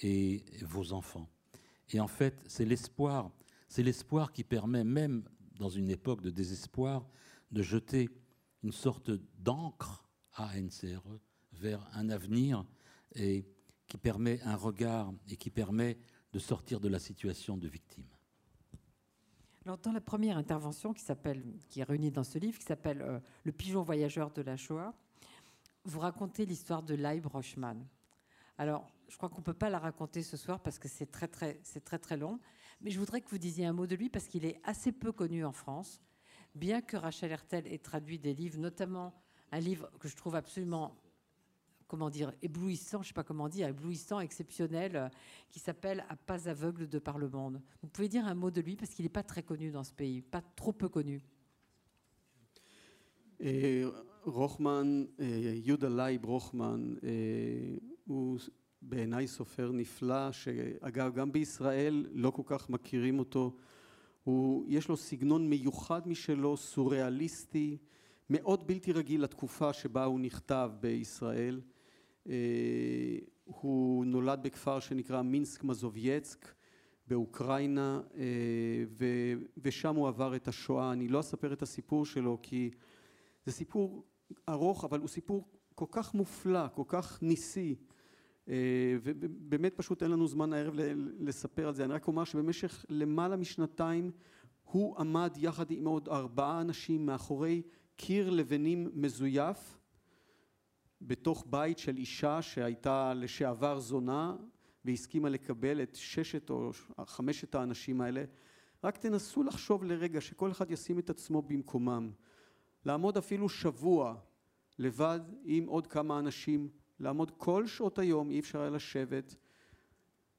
et, vos enfants. Et en fait, c'est l'espoir, c'est l'espoir qui permet même dans une époque de désespoir de jeter une sorte d'encre ANCRE E, vers un avenir et qui permet un regard et qui permet de sortir de la situation de victime. Alors, dans la première intervention qui, est réunie dans ce livre, qui s'appelle euh, Le pigeon voyageur de la Shoah, vous racontez l'histoire de Leib Rochman. Alors, je crois qu'on ne peut pas la raconter ce soir parce que c'est très, très, c'est très, très long. Mais je voudrais que vous disiez un mot de lui parce qu'il est assez peu connu en France. Bien que Rachel Hertel ait traduit des livres, notamment un livre que je trouve absolument comment dire, éblouissant, je ne sais pas comment dire, éblouissant, exceptionnel, euh, qui s'appelle À pas aveugle de par le monde. Vous pouvez dire un mot de lui parce qu'il n'est pas très connu dans ce pays, pas trop peu connu. רוחמן, יהודה לייב רוחמן, הוא בעיניי סופר נפלא, שאגב גם בישראל לא כל כך מכירים אותו. הוא, יש לו סגנון מיוחד משלו, סוריאליסטי, מאוד בלתי רגיל לתקופה שבה הוא נכתב בישראל. הוא נולד בכפר שנקרא מינסק מזובייצק באוקראינה ושם הוא עבר את השואה. אני לא אספר את הסיפור שלו כי זה סיפור ארוך אבל הוא סיפור כל כך מופלא, כל כך ניסי ובאמת פשוט אין לנו זמן הערב לספר על זה. אני רק אומר שבמשך למעלה משנתיים הוא עמד יחד עם עוד ארבעה אנשים מאחורי קיר לבנים מזויף בתוך בית של אישה שהייתה לשעבר זונה והסכימה לקבל את ששת או חמשת האנשים האלה. רק תנסו לחשוב לרגע שכל אחד ישים את עצמו במקומם. לעמוד אפילו שבוע לבד עם עוד כמה אנשים, לעמוד כל שעות היום, אי אפשר היה לשבת.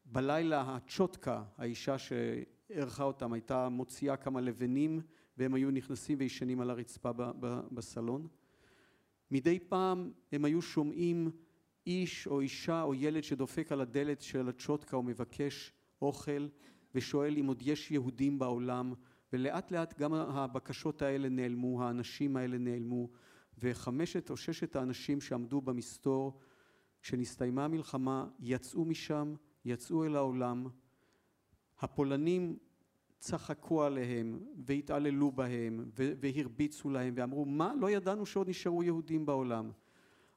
בלילה הצ'וטקה, האישה שערכה אותם, הייתה מוציאה כמה לבנים והם היו נכנסים וישנים על הרצפה בסלון. מדי פעם הם היו שומעים איש או אישה או ילד שדופק על הדלת של הצ'וטקה ומבקש אוכל ושואל אם עוד יש יהודים בעולם ולאט לאט גם הבקשות האלה נעלמו, האנשים האלה נעלמו וחמשת או ששת האנשים שעמדו במסתור כשנסתיימה המלחמה יצאו משם, יצאו אל העולם. הפולנים צחקו עליהם והתעללו בהם והרביצו להם ואמרו מה? לא ידענו שעוד נשארו יהודים בעולם.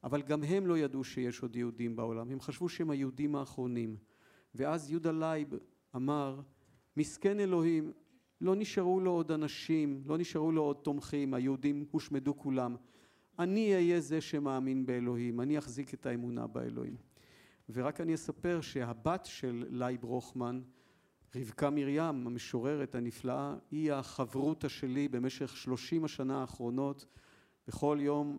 אבל גם הם לא ידעו שיש עוד יהודים בעולם. הם חשבו שהם היהודים האחרונים. ואז יהודה לייב אמר מסכן אלוהים לא נשארו לו עוד אנשים לא נשארו לו עוד תומכים היהודים הושמדו כולם. אני אהיה זה שמאמין באלוהים אני אחזיק את האמונה באלוהים. ורק אני אספר שהבת של לייב רוחמן רבקה מרים, המשוררת הנפלאה, היא החברותה שלי במשך שלושים השנה האחרונות. בכל יום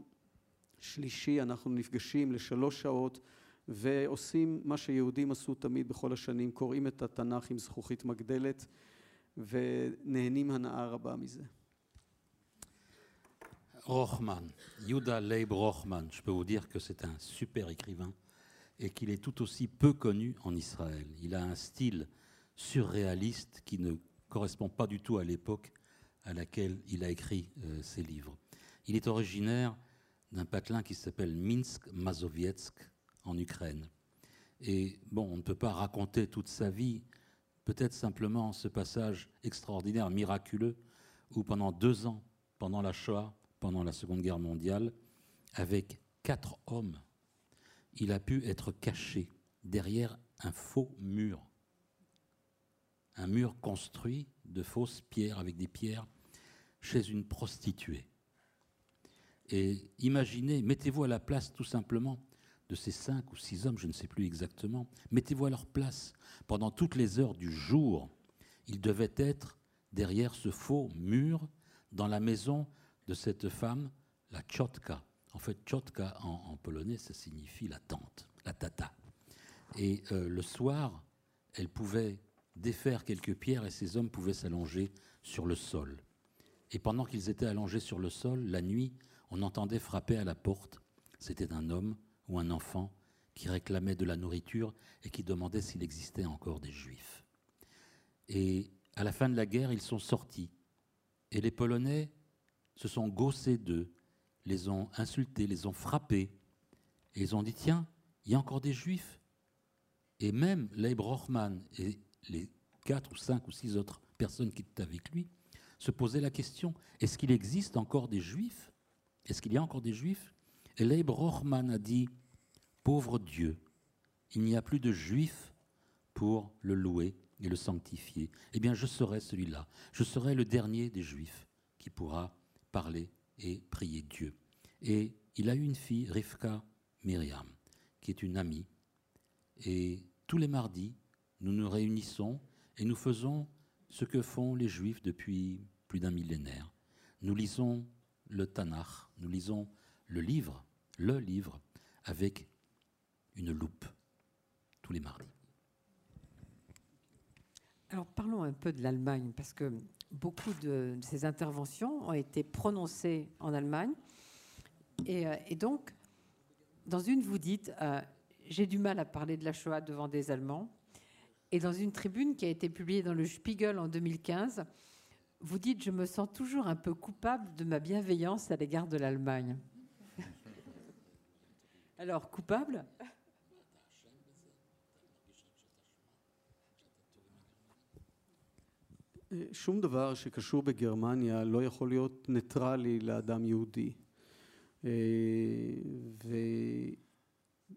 שלישי אנחנו נפגשים לשלוש שעות ועושים מה שיהודים עשו תמיד בכל השנים, קוראים את התנ"ך עם זכוכית מגדלת ונהנים הנאה רבה מזה. Rochman, Yuda Leib Rochman, je peux vous dire que c'est un super écrivain et qu'il est tout aussi peu connu en Israël. Il a un style surréaliste qui ne correspond pas du tout à l'époque à laquelle il a écrit euh, ses livres. Il est originaire d'un patelin qui s'appelle Minsk Mazovietsk en Ukraine. Et bon, on ne peut pas raconter toute sa vie, peut-être simplement ce passage extraordinaire, miraculeux, où pendant deux ans, pendant la Shoah, pendant la Seconde Guerre mondiale, avec quatre hommes, il a pu être caché derrière un faux mur un mur construit de fausses pierres avec des pierres chez une prostituée. Et imaginez, mettez-vous à la place tout simplement de ces cinq ou six hommes, je ne sais plus exactement, mettez-vous à leur place. Pendant toutes les heures du jour, ils devaient être derrière ce faux mur dans la maison de cette femme, la Tchotka. En fait, Tchotka en, polonais, ça signifie la tante, la tata. Et euh, le soir, elle pouvait défaire quelques pierres et ces hommes pouvaient s'allonger sur le sol. Et pendant qu'ils étaient allongés sur le sol, la nuit, on entendait frapper à la porte. C'était un homme ou un enfant qui réclamait de la nourriture et qui demandait s'il existait encore des juifs. Et à la fin de la guerre, ils sont sortis. Et les Polonais se sont gaussés d'eux, les ont insultés, les ont frappés. Et ils ont dit, tiens, il y a encore des juifs. Et même Leib Rochman et les quatre ou cinq ou six autres personnes qui étaient avec lui se posaient la question est-ce qu'il existe encore des juifs? Est-ce qu'il y a encore des juifs? Et Leib Rochman a dit Pauvre Dieu, il n'y a plus de juif pour le louer et le sanctifier. Eh bien, je serai celui-là. Je serai le dernier des juifs qui pourra parler et prier Dieu. Et il a eu une fille, Rivka Myriam, qui est une amie. Et tous les mardis, nous nous réunissons et nous faisons ce que font les Juifs depuis plus d'un millénaire. Nous lisons le Tanakh, nous lisons le livre, le livre, avec une loupe, tous les mardis. Alors parlons un peu de l'Allemagne, parce que beaucoup de, ces interventions ont été prononcées en Allemagne. Et, euh, donc, dans une, vous dites, euh, j'ai du mal à parler de la Shoah devant des Allemands. Et dans une tribune qui a été publiée dans le Spiegel en 2015, vous dites, je me sens toujours un peu coupable de ma bienveillance à l'égard de l'Allemagne. Alors, coupable שום דבר שקשור בגרמניה לא יכול להיות ניטרלי לאדם יהודי.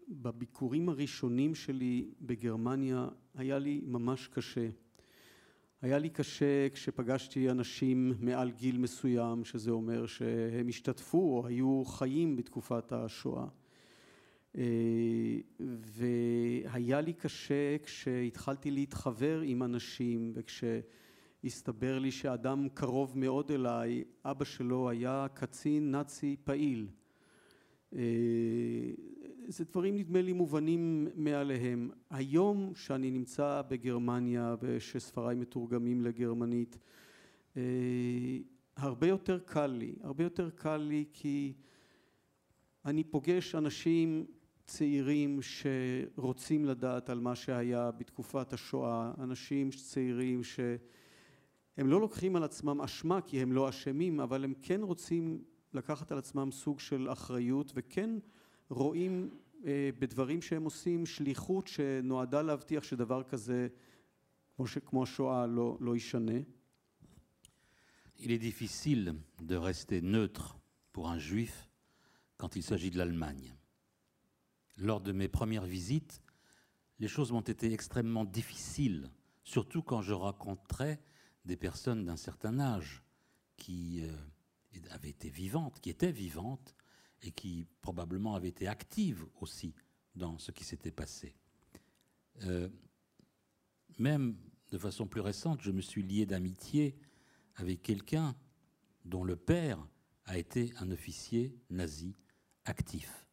ובביקורים הראשונים שלי בגרמניה היה לי ממש קשה. היה לי קשה כשפגשתי אנשים מעל גיל מסוים, שזה אומר שהם השתתפו או היו חיים בתקופת השואה. והיה לי קשה כשהתחלתי להתחבר עם אנשים וכש... הסתבר לי שאדם קרוב מאוד אליי, אבא שלו היה קצין נאצי פעיל. זה דברים נדמה לי מובנים מעליהם. היום שאני נמצא בגרמניה ושספריי מתורגמים לגרמנית, הרבה יותר קל לי, הרבה יותר קל לי כי אני פוגש אנשים צעירים שרוצים לדעת על מה שהיה בתקופת השואה, אנשים צעירים ש... הם לא לוקחים על עצמם אשמה כי הם לא אשמים, אבל הם כן רוצים לקחת על עצמם סוג של אחריות וכן רואים בדברים שהם עושים שליחות שנועדה להבטיח שדבר כזה, כמו, ש, כמו השואה, לא, לא יישנה. Il est difficile de rester neutre pour un juif quand il s'agit de l'Allemagne. Lors de mes premières visites, les choses m'ont été extrêmement difficiles, surtout quand je rencontrais des personnes d'un certain âge qui euh, avaient été vivantes, qui étaient vivantes et qui probablement avaient été actives aussi dans ce qui s'était passé. Euh, même de façon plus récente, je me suis lié d'amitié avec quelqu'un dont le père a été un officier nazi actif.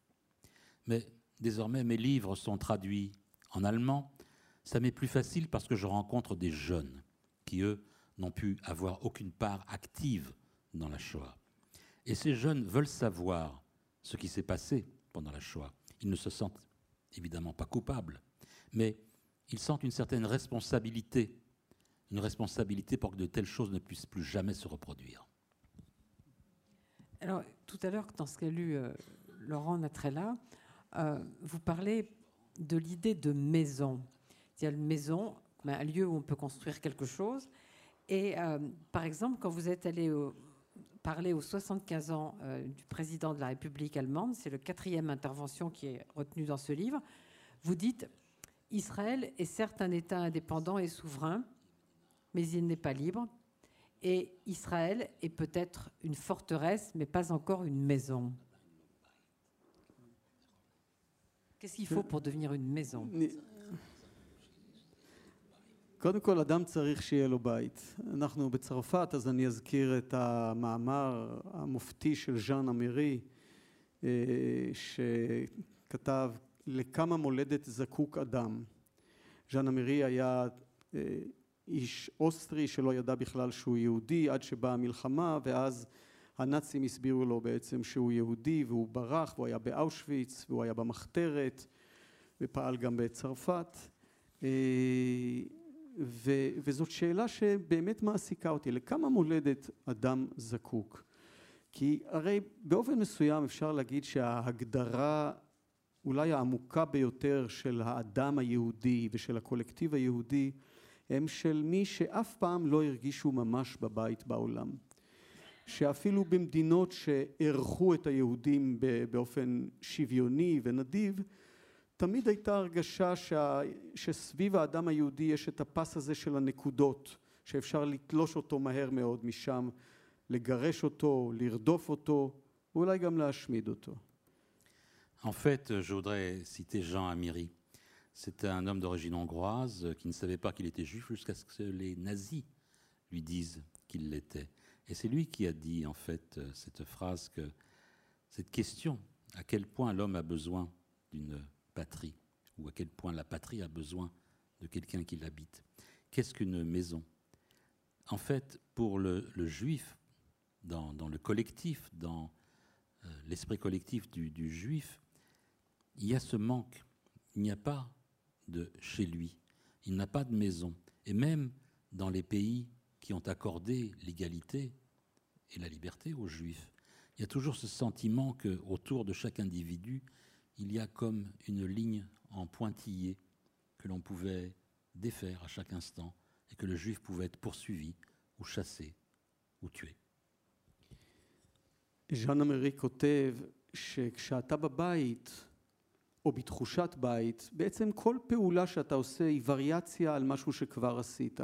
Mais désormais, mes livres sont traduits en allemand. Ça m'est plus facile parce que je rencontre des jeunes qui, eux, n'ont pu avoir aucune part active dans la Shoah. Et ces jeunes veulent savoir ce qui s'est passé pendant la Shoah. Ils ne se sentent évidemment pas coupables, mais ils sentent une certaine responsabilité, une responsabilité pour que de telles choses ne puissent plus jamais se reproduire. Alors, tout à l'heure, dans ce qu'a lu euh, Laurent Natrella, euh, vous parlez de l'idée de maison. Il y a une maison, un lieu où on peut construire quelque chose, et euh, par exemple, quand vous êtes allé parler aux 75 ans euh, du président de la République allemande, c'est le quatrième intervention qui est retenue dans ce livre, vous dites Israël est certes un État indépendant et souverain, mais il n'est pas libre. Et Israël est peut-être une forteresse, mais pas encore une maison. Qu'est-ce qu'il faut pour devenir une maison? קודם כל, אדם צריך שיהיה לו בית. אנחנו בצרפת, אז אני אזכיר את המאמר המופתי של ז'אן אמירי, שכתב לכמה מולדת זקוק אדם. ז'אן אמירי היה איש אוסטרי שלא ידע בכלל שהוא יהודי עד שבאה המלחמה ואז הנאצים הסבירו לו בעצם שהוא יהודי והוא ברח והוא היה באושוויץ והוא היה במחתרת ופעל גם בצרפת ו, וזאת שאלה שבאמת מעסיקה אותי, לכמה מולדת אדם זקוק? כי הרי באופן מסוים אפשר להגיד שההגדרה אולי העמוקה ביותר של האדם היהודי ושל הקולקטיב היהודי הם של מי שאף פעם לא הרגישו ממש בבית בעולם. שאפילו במדינות שאירחו את היהודים באופן שוויוני ונדיב, תמיד הייתה הרגשה שה, שסביב האדם היהודי יש את הפס הזה של הנקודות, שאפשר לתלוש אותו מהר מאוד משם, לגרש אותו, לרדוף אותו, ואולי גם להשמיד אותו. En fait, je voudrais citer Jean Amiri. C'est un homme d'origine hongroise qui ne savait pas qu'il était juif jusqu'à ce que les nazis lui disent qu'il l'était. Et c'est lui qui a dit, en fait, cette phrase que cette question, à quel point l'homme a besoin d'une patrie, ou à quel point la patrie a besoin de quelqu'un qui l'habite. Qu'est-ce qu'une maison? En fait, pour le, juif, dans, dans, le collectif, dans euh, l'esprit collectif du, du juif, il y a ce manque. Il n'y a pas de chez lui. Il n'a pas de maison. Et même dans les pays qui ont accordé l'égalité et la liberté aux juifs, il y a toujours ce sentiment que autour de chaque individu, il y a comme une ligne en pointillé que l'on pouvait défaire à chaque instant et que le juif pouvait être poursuivi ou chassé ou tué. ז'אן אמרי כותב שכשאתה בבית או בתחושת בית, בעצם כל פעולה שאתה עושה היא וריאציה על משהו שכבר עשית.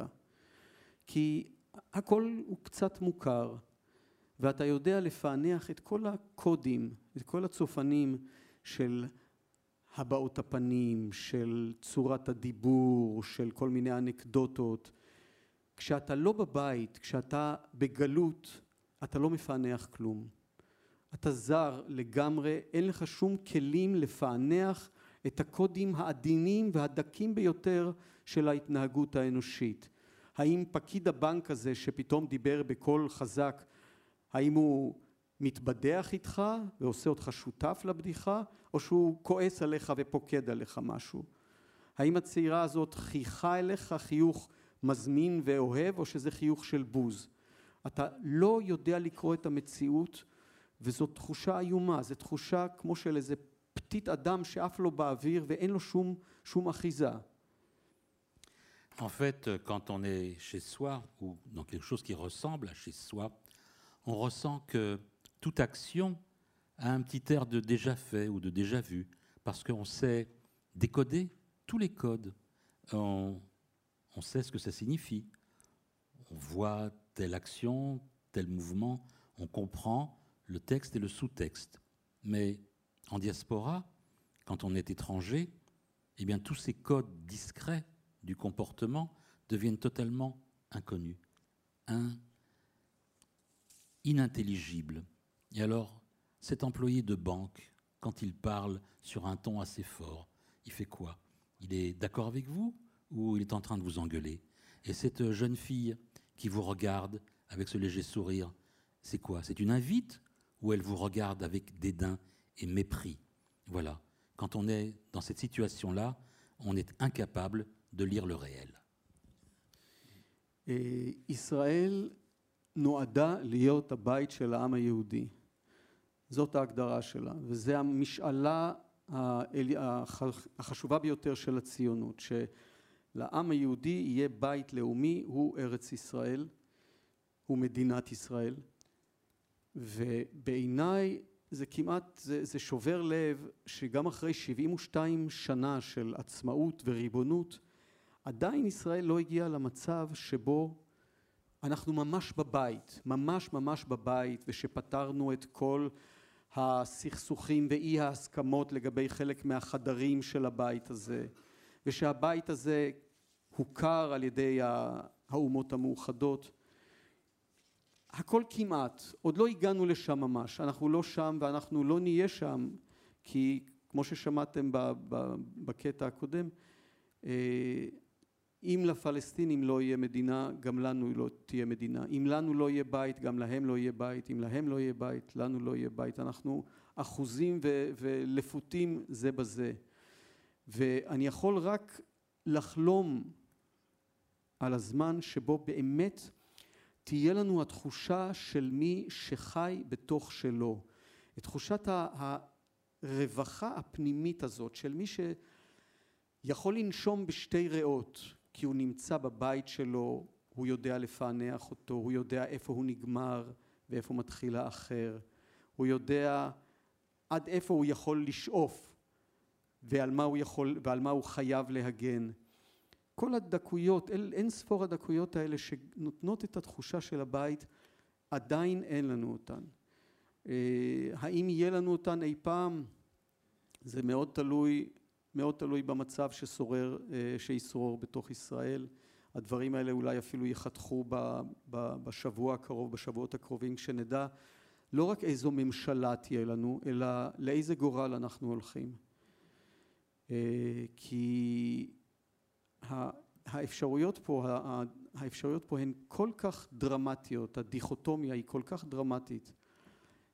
כי הכל הוא קצת מוכר, ואתה יודע לפענח את כל הקודים, את כל הצופנים של הבעות הפנים, של צורת הדיבור, של כל מיני אנקדוטות. כשאתה לא בבית, כשאתה בגלות, אתה לא מפענח כלום. אתה זר לגמרי, אין לך שום כלים לפענח את הקודים העדינים והדקים ביותר של ההתנהגות האנושית. האם פקיד הבנק הזה שפתאום דיבר בקול חזק, האם הוא מתבדח איתך ועושה אותך שותף לבדיחה, או שהוא כועס עליך ופוקד עליך משהו? האם הצעירה הזאת חייכה אליך חיוך מזמין ואוהב, או שזה חיוך של בוז? אתה לא יודע לקרוא את המציאות וזאת תחושה איומה, זו תחושה כמו של איזה פתית אדם שעף לו באוויר ואין לו שום, שום אחיזה. En fait, quand on est chez soi, ou dans quelque chose qui ressemble à chez soi, on ressent que toute action a un petit air de déjà fait ou de déjà vu, parce qu'on sait décoder tous les codes. On, sait ce que ça signifie. On voit telle action, tel mouvement, on comprend le texte et le sous-texte. Mais en diaspora, quand on est étranger, eh bien tous ces codes discrets du comportement deviennent totalement inconnus, inintelligibles. Et alors, cet employé de banque, quand il parle sur un ton assez fort, il fait quoi Il est d'accord avec vous ou il est en train de vous engueuler Et cette jeune fille qui vous regarde avec ce léger sourire, c'est quoi C'est une invite ou elle vous regarde avec dédain et mépris Voilà. Quand on est dans cette situation-là, on est incapable de lire le réel. ישראל נועדה להיות הבית של העם היהודי. זאת ההגדרה שלה, וזו המשאלה החשובה ביותר של הציונות, שלעם היהודי יהיה בית לאומי, הוא ארץ ישראל, הוא מדינת ישראל. ובעיניי זה כמעט, זה, זה שובר לב שגם אחרי 72 שנה של עצמאות וריבונות, עדיין ישראל לא הגיעה למצב שבו אנחנו ממש בבית, ממש ממש בבית, ושפתרנו את כל הסכסוכים ואי ההסכמות לגבי חלק מהחדרים של הבית הזה, ושהבית הזה הוכר על ידי האומות המאוחדות. הכל כמעט, עוד לא הגענו לשם ממש, אנחנו לא שם ואנחנו לא נהיה שם, כי כמו ששמעתם בקטע הקודם, אם לפלסטינים לא יהיה מדינה, גם לנו לא תהיה מדינה. אם לנו לא יהיה בית, גם להם לא יהיה בית. אם להם לא יהיה בית, לנו לא יהיה בית. אנחנו אחוזים ו- ולפותים זה בזה. ואני יכול רק לחלום על הזמן שבו באמת תהיה לנו התחושה של מי שחי בתוך שלו. את תחושת הרווחה הפנימית הזאת של מי שיכול לנשום בשתי ריאות, כי הוא נמצא בבית שלו, הוא יודע לפענח אותו, הוא יודע איפה הוא נגמר ואיפה מתחיל האחר, הוא יודע עד איפה הוא יכול לשאוף ועל מה הוא יכול, ועל מה הוא חייב להגן. כל הדקויות, אין ספור הדקויות האלה שנותנות את התחושה של הבית, עדיין אין לנו אותן. האם יהיה לנו אותן אי פעם? זה מאוד תלוי, מאוד תלוי במצב ששורר, שישרור בתוך ישראל. הדברים האלה אולי אפילו ייחתכו בשבוע הקרוב, בשבועות הקרובים, כשנדע לא רק איזו ממשלה תהיה לנו, אלא לאיזה גורל אנחנו הולכים. כי האפשרויות פה, האפשרויות פה הן כל כך דרמטיות, הדיכוטומיה היא כל כך דרמטית,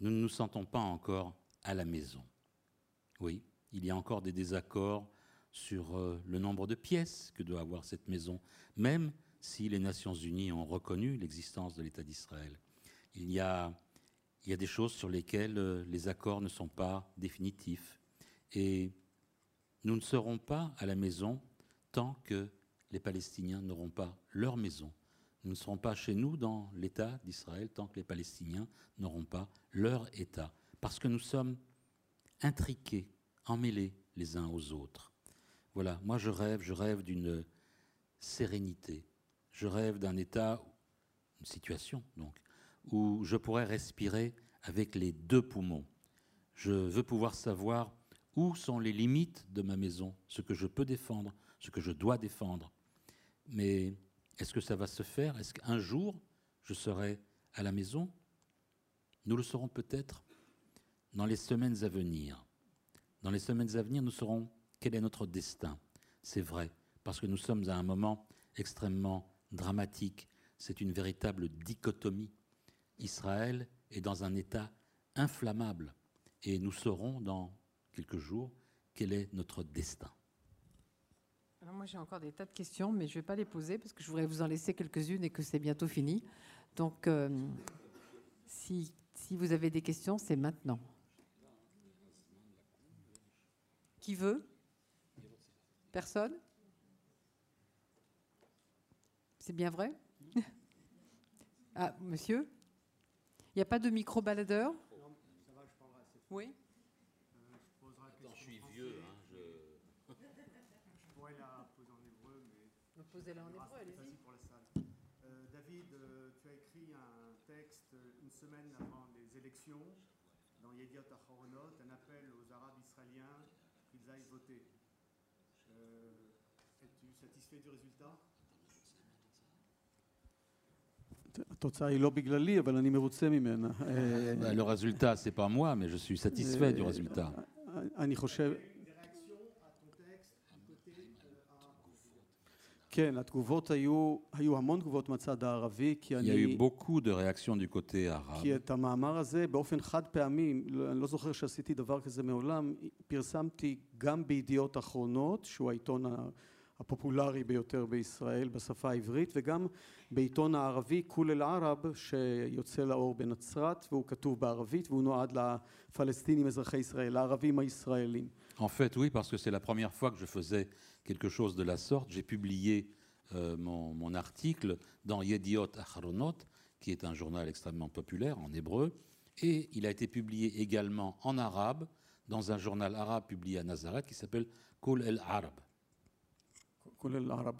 nous ne nous sentons pas encore à la maison. Oui, il y a encore des désaccords sur euh, le nombre de pièces que doit avoir cette maison, même si les Nations Unies ont reconnu l'existence de l'État d'Israël. Il y a des choses sur lesquelles euh, les accords ne sont pas définitifs. Et nous ne serons pas à la maison tant que les Palestiniens n'auront pas leur maison. Nous ne serons pas chez nous dans l'État d'Israël tant que les Palestiniens n'auront pas leur État. Parce que nous sommes intriqués, emmêlés les uns aux autres. Voilà, moi je rêve, je rêve d'une sérénité. Je rêve d'un État, une situation donc, où je pourrais respirer avec les deux poumons. Je veux pouvoir savoir où sont les limites de ma maison, ce que je peux défendre, ce que je dois défendre. Mais est-ce que ça va se faire? Est-ce qu'un jour, je serai à la maison? Nous le saurons peut-être dans les semaines à venir. Dans les semaines à venir, nous saurons quel est notre destin. C'est vrai, parce que nous sommes à un moment extrêmement dramatique. C'est une véritable dichotomie Israël est dans un état inflammable et nous saurons dans quelques jours quel est notre destin. Alors moi j'ai encore des tas de questions, mais je ne vais pas les poser parce que je voudrais vous en laisser quelques-unes et que c'est bientôt fini. Donc euh, si, si vous avez des questions, c'est maintenant. Qui veut? Personne? C'est bien vrai? Ah, monsieur? Il n'y a pas de micro-baladeur? Non, ça va, je prendrai assez. Oui euh, je poserai Attends, je suis vieux. Hein, je... je pourrais la poser en hébreu, mais. Posez-la en hébreu, allez-y. pour la salle. Euh, David, euh, tu as écrit un texte une semaine avant dans Yediot Achoronot, un appel aux Arabes israéliens qu'ils aillent voter. Euh, Es-tu satisfait du résultat Le résultat, c'est pas moi, mais je suis satisfait du résultat. Il y a eu beaucoup de réactions du côté arabe. כי את המאמר הזה באופן חד פעמי, אני לא זוכר שעשיתי דבר כזה מעולם, פרסמתי גם בידיעות אחרונות, שהוא העיתון הפופולרי ביותר בישראל בשפה העברית וגם בעיתון הערבי כול אל-ערב שיוצא לאור בנצרת והוא כתוב בערבית והוא נועד לפלסטינים אזרחי ישראל, לערבים הישראלים. En fait, oui, parce que c'est la première fois que je faisais quelque chose de la sorte. J'ai publié euh, mon, article dans Yediot Acharonot, qui est un journal extrêmement populaire en hébreu, et il a été publié également en arabe dans un journal arabe publié à Nazareth qui s'appelle Kol El Arab. Kol El Arab,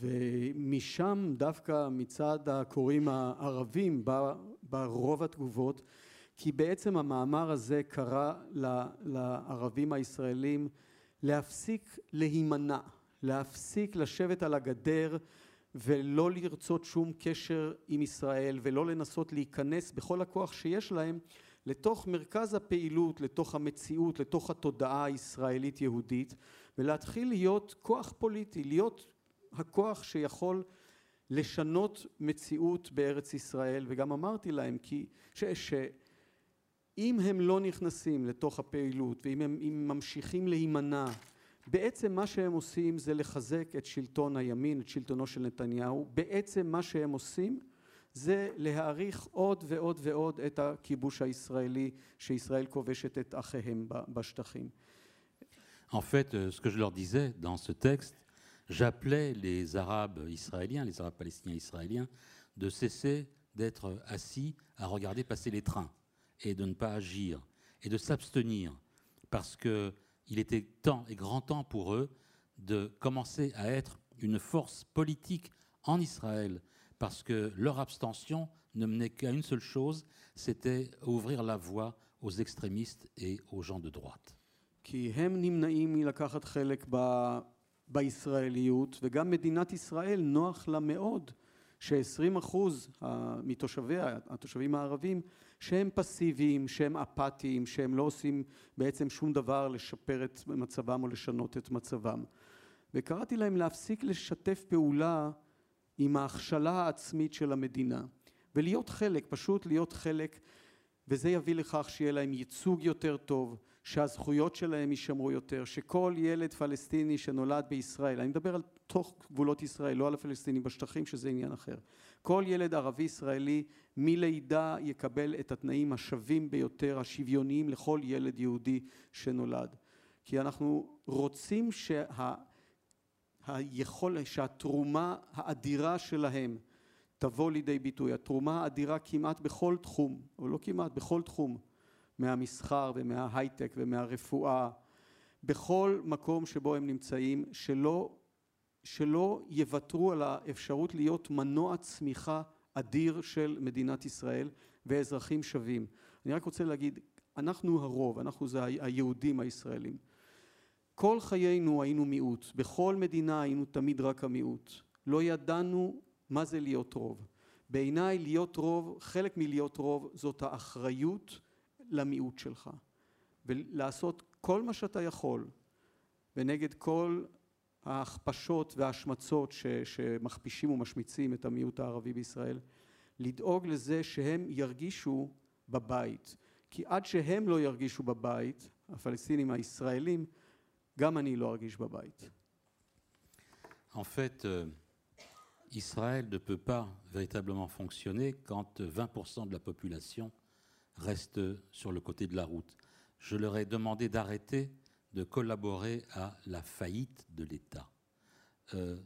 ומשם דווקא מצד הקוראים הערבים בא רוב התגובות כי בעצם המאמר הזה קרא לערבים הישראלים להפסיק להימנע, להפסיק לשבת על הגדר ולא לרצות שום קשר עם ישראל ולא לנסות להיכנס בכל הכוח שיש להם לתוך מרכז הפעילות, לתוך המציאות, לתוך התודעה הישראלית-יהודית ולהתחיל להיות כוח פוליטי, להיות הכוח שיכול לשנות מציאות בארץ ישראל, וגם אמרתי להם כי ש, שאם הם לא נכנסים לתוך הפעילות ואם הם אם ממשיכים להימנע, בעצם מה שהם עושים זה לחזק את שלטון הימין, את שלטונו של נתניהו, בעצם מה שהם עושים זה להעריך עוד ועוד ועוד את הכיבוש הישראלי שישראל כובשת את אחיהם בשטחים. En fait, ce que je leur disais dans ce texte, j'appelais les Arabes israéliens, les Arabes palestiniens israéliens, de cesser d'être assis à regarder passer les trains et de ne pas agir et de s'abstenir parce qu'il était temps et grand temps pour eux de commencer à être une force politique en Israël parce que leur abstention ne menait qu'à une seule chose, c'était ouvrir la voie aux extrémistes et aux gens de droite. בישראליות, וגם מדינת ישראל נוח לה מאוד ש-20 אחוז מתושביה, התושבים הערבים, שהם פסיביים, שהם אפאתיים, שהם לא עושים בעצם שום דבר לשפר את מצבם או לשנות את מצבם. וקראתי להם להפסיק לשתף פעולה עם ההכשלה העצמית של המדינה, ולהיות חלק, פשוט להיות חלק, וזה יביא לכך שיהיה להם ייצוג יותר טוב, שהזכויות שלהם יישמרו יותר, שכל ילד פלסטיני שנולד בישראל, אני מדבר על תוך גבולות ישראל, לא על הפלסטינים בשטחים שזה עניין אחר, כל ילד ערבי ישראלי מלידה יקבל את התנאים השווים ביותר, השוויוניים לכל ילד יהודי שנולד. כי אנחנו רוצים שה... היכול, שהתרומה האדירה שלהם תבוא לידי ביטוי, התרומה האדירה כמעט בכל תחום, או לא כמעט, בכל תחום מהמסחר ומההייטק ומהרפואה, בכל מקום שבו הם נמצאים, שלא, שלא יוותרו על האפשרות להיות מנוע צמיחה אדיר של מדינת ישראל ואזרחים שווים. אני רק רוצה להגיד, אנחנו הרוב, אנחנו זה היהודים הישראלים. כל חיינו היינו מיעוט, בכל מדינה היינו תמיד רק המיעוט. לא ידענו מה זה להיות רוב. בעיניי להיות רוב, חלק מלהיות רוב זאת האחריות למיעוט שלך ולעשות כל מה שאתה יכול ונגד כל ההכפשות וההשמצות ש, שמכפישים ומשמיצים את המיעוט הערבי בישראל לדאוג לזה שהם ירגישו בבית כי עד שהם לא ירגישו בבית הפלסטינים הישראלים גם אני לא ארגיש בבית. En fait, euh, Israël ne peut pas véritablement fonctionner quand 20% de la population restent sur le côté de la route. Je leur ai demandé d'arrêter de collaborer à la faillite de l'État. Euh,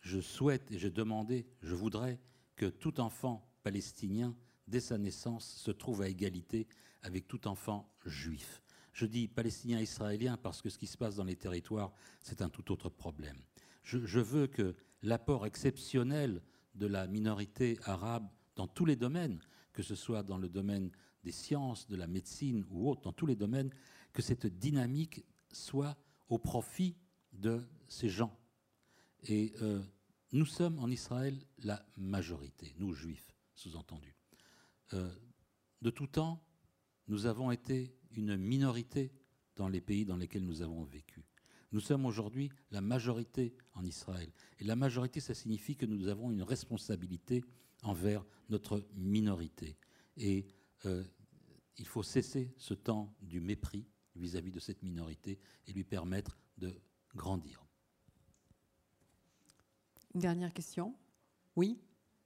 je souhaite et j'ai demandé, je voudrais que tout enfant palestinien, dès sa naissance, se trouve à égalité avec tout enfant juif. Je dis palestinien israélien parce que ce qui se passe dans les territoires, c'est un tout autre problème. Je veux que l'apport exceptionnel de la minorité arabe dans tous les domaines, que ce soit dans le domaine des sciences, de la médecine ou autre, dans tous les domaines, que cette dynamique soit au profit de ces gens. Et euh, nous sommes en Israël la majorité, nous juifs, sous-entendu. Euh, de tout temps, nous avons été une minorité dans les pays dans lesquels nous avons vécu. Nous sommes aujourd'hui la majorité en Israël. Et la majorité, ça signifie que nous avons une responsabilité envers notre minorité. Et euh, il faut cesser ce temps du mépris vis-à-vis de cette minorité et lui permettre de grandir. Une dernière question? Oui.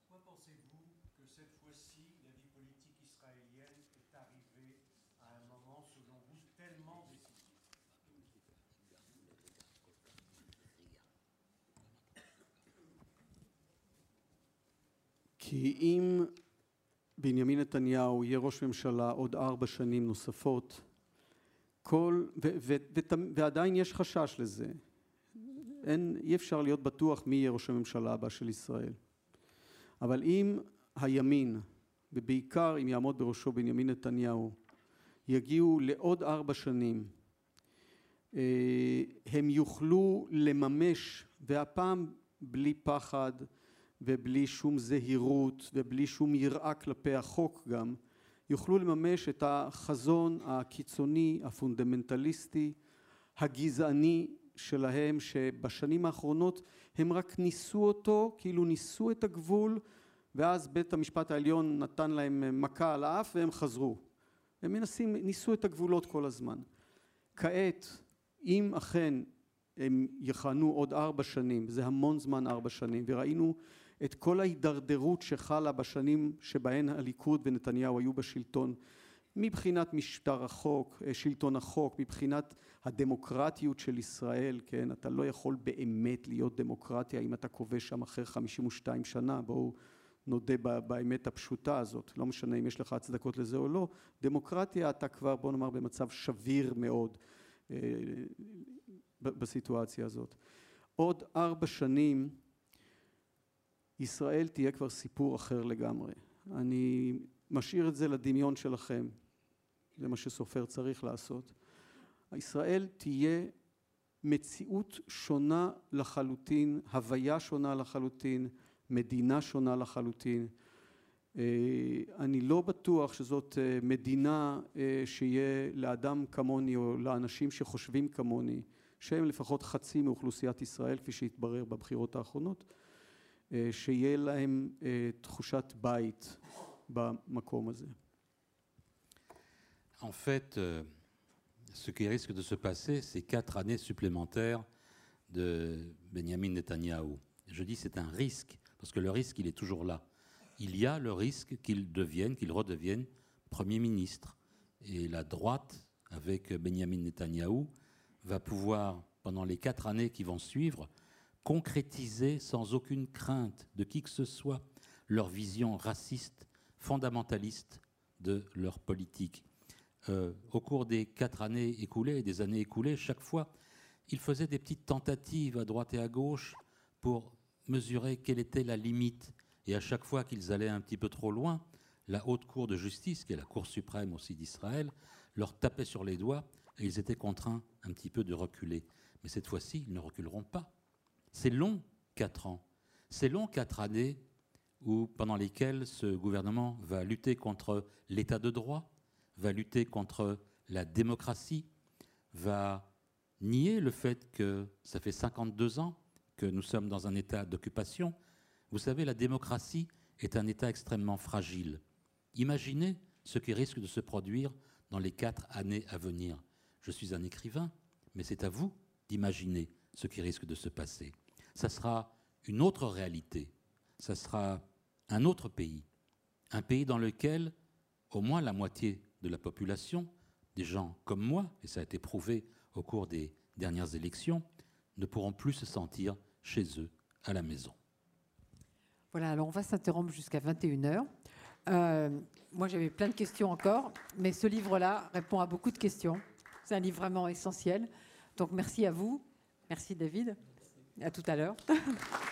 Pourquoi pensez-vous que cette fois-ci, la vie politique israélienne est arrivée à un moment, selon vous, tellement décisif? בנימין נתניהו יהיה ראש ממשלה עוד ארבע שנים נוספות, כל, ו, ו, ו, ועדיין יש חשש לזה. אין, אי אפשר להיות בטוח מי יהיה ראש הממשלה הבא של ישראל. אבל אם הימין, ובעיקר אם יעמוד בראשו בנימין נתניהו, יגיעו לעוד ארבע שנים, הם יוכלו לממש, והפעם בלי פחד, ובלי שום זהירות ובלי שום יראה כלפי החוק גם, יוכלו לממש את החזון הקיצוני, הפונדמנטליסטי, הגזעני שלהם שבשנים האחרונות הם רק ניסו אותו, כאילו ניסו את הגבול ואז בית המשפט העליון נתן להם מכה על האף והם חזרו. הם מנסים, ניסו את הגבולות כל הזמן. כעת, אם אכן הם יכהנו עוד ארבע שנים, זה המון זמן ארבע שנים, וראינו את כל ההידרדרות שחלה בשנים שבהן הליכוד ונתניהו היו בשלטון, מבחינת משטר החוק, שלטון החוק, מבחינת הדמוקרטיות של ישראל, כן, אתה לא יכול באמת להיות דמוקרטיה אם אתה כובש שם אחרי 52 שנה, בואו נודה באמת הפשוטה הזאת, לא משנה אם יש לך הצדקות לזה או לא, דמוקרטיה אתה כבר בוא נאמר במצב שביר מאוד בסיטואציה הזאת. עוד ארבע שנים ישראל תהיה כבר סיפור אחר לגמרי. אני משאיר את זה לדמיון שלכם, זה מה שסופר צריך לעשות. ישראל תהיה מציאות שונה לחלוטין, הוויה שונה לחלוטין, מדינה שונה לחלוטין. אני לא בטוח שזאת מדינה שיהיה לאדם כמוני או לאנשים שחושבים כמוני, שהם לפחות חצי מאוכלוסיית ישראל, כפי שהתברר בבחירות האחרונות, שיהיה להם תחושת בית במקום הזה. En fait, euh, ce qui risque de se passer, c'est quatre années supplémentaires de Benjamin Netanyahou. Je dis c'est un risque, parce que le risque, il est toujours là. Il y a le risque qu'il devienne, qu'il redevienne Premier ministre. Et la droite, avec Benjamin Netanyahou, va pouvoir, pendant les quatre années qui vont suivre, concrétiser sans aucune crainte de qui que ce soit leur vision raciste, fondamentaliste de leur politique. Euh, au cours des quatre années écoulées, des années écoulées, chaque fois, ils faisaient des petites tentatives à droite et à gauche pour mesurer quelle était la limite. Et à chaque fois qu'ils allaient un petit peu trop loin, la haute cour de justice, qui est la cour suprême aussi d'Israël, leur tapait sur les doigts et ils étaient contraints un petit peu de reculer. Mais cette fois-ci, ils ne reculeront pas. C'est long, quatre ans. C'est long, quatre années où, pendant lesquelles ce gouvernement va lutter contre l'état de droit, va lutter contre la démocratie, va nier le fait que ça fait 52 ans que nous sommes dans un état d'occupation. Vous savez, la démocratie est un état extrêmement fragile. Imaginez ce qui risque de se produire dans les quatre années à venir. Je suis un écrivain, mais c'est à vous d'imaginer ce qui risque de se passer. Ça sera une autre réalité, ça sera un autre pays, un pays dans lequel au moins la moitié de la population, des gens comme moi, et ça a été prouvé au cours des dernières élections, ne pourront plus se sentir chez eux à la maison. Voilà, alors on va s'interrompre jusqu'à 21h. Euh, moi, j'avais plein de questions encore, mais ce livre-là répond à beaucoup de questions. C'est un livre vraiment essentiel. Donc, merci à vous. Merci, David. À tout à l'heure.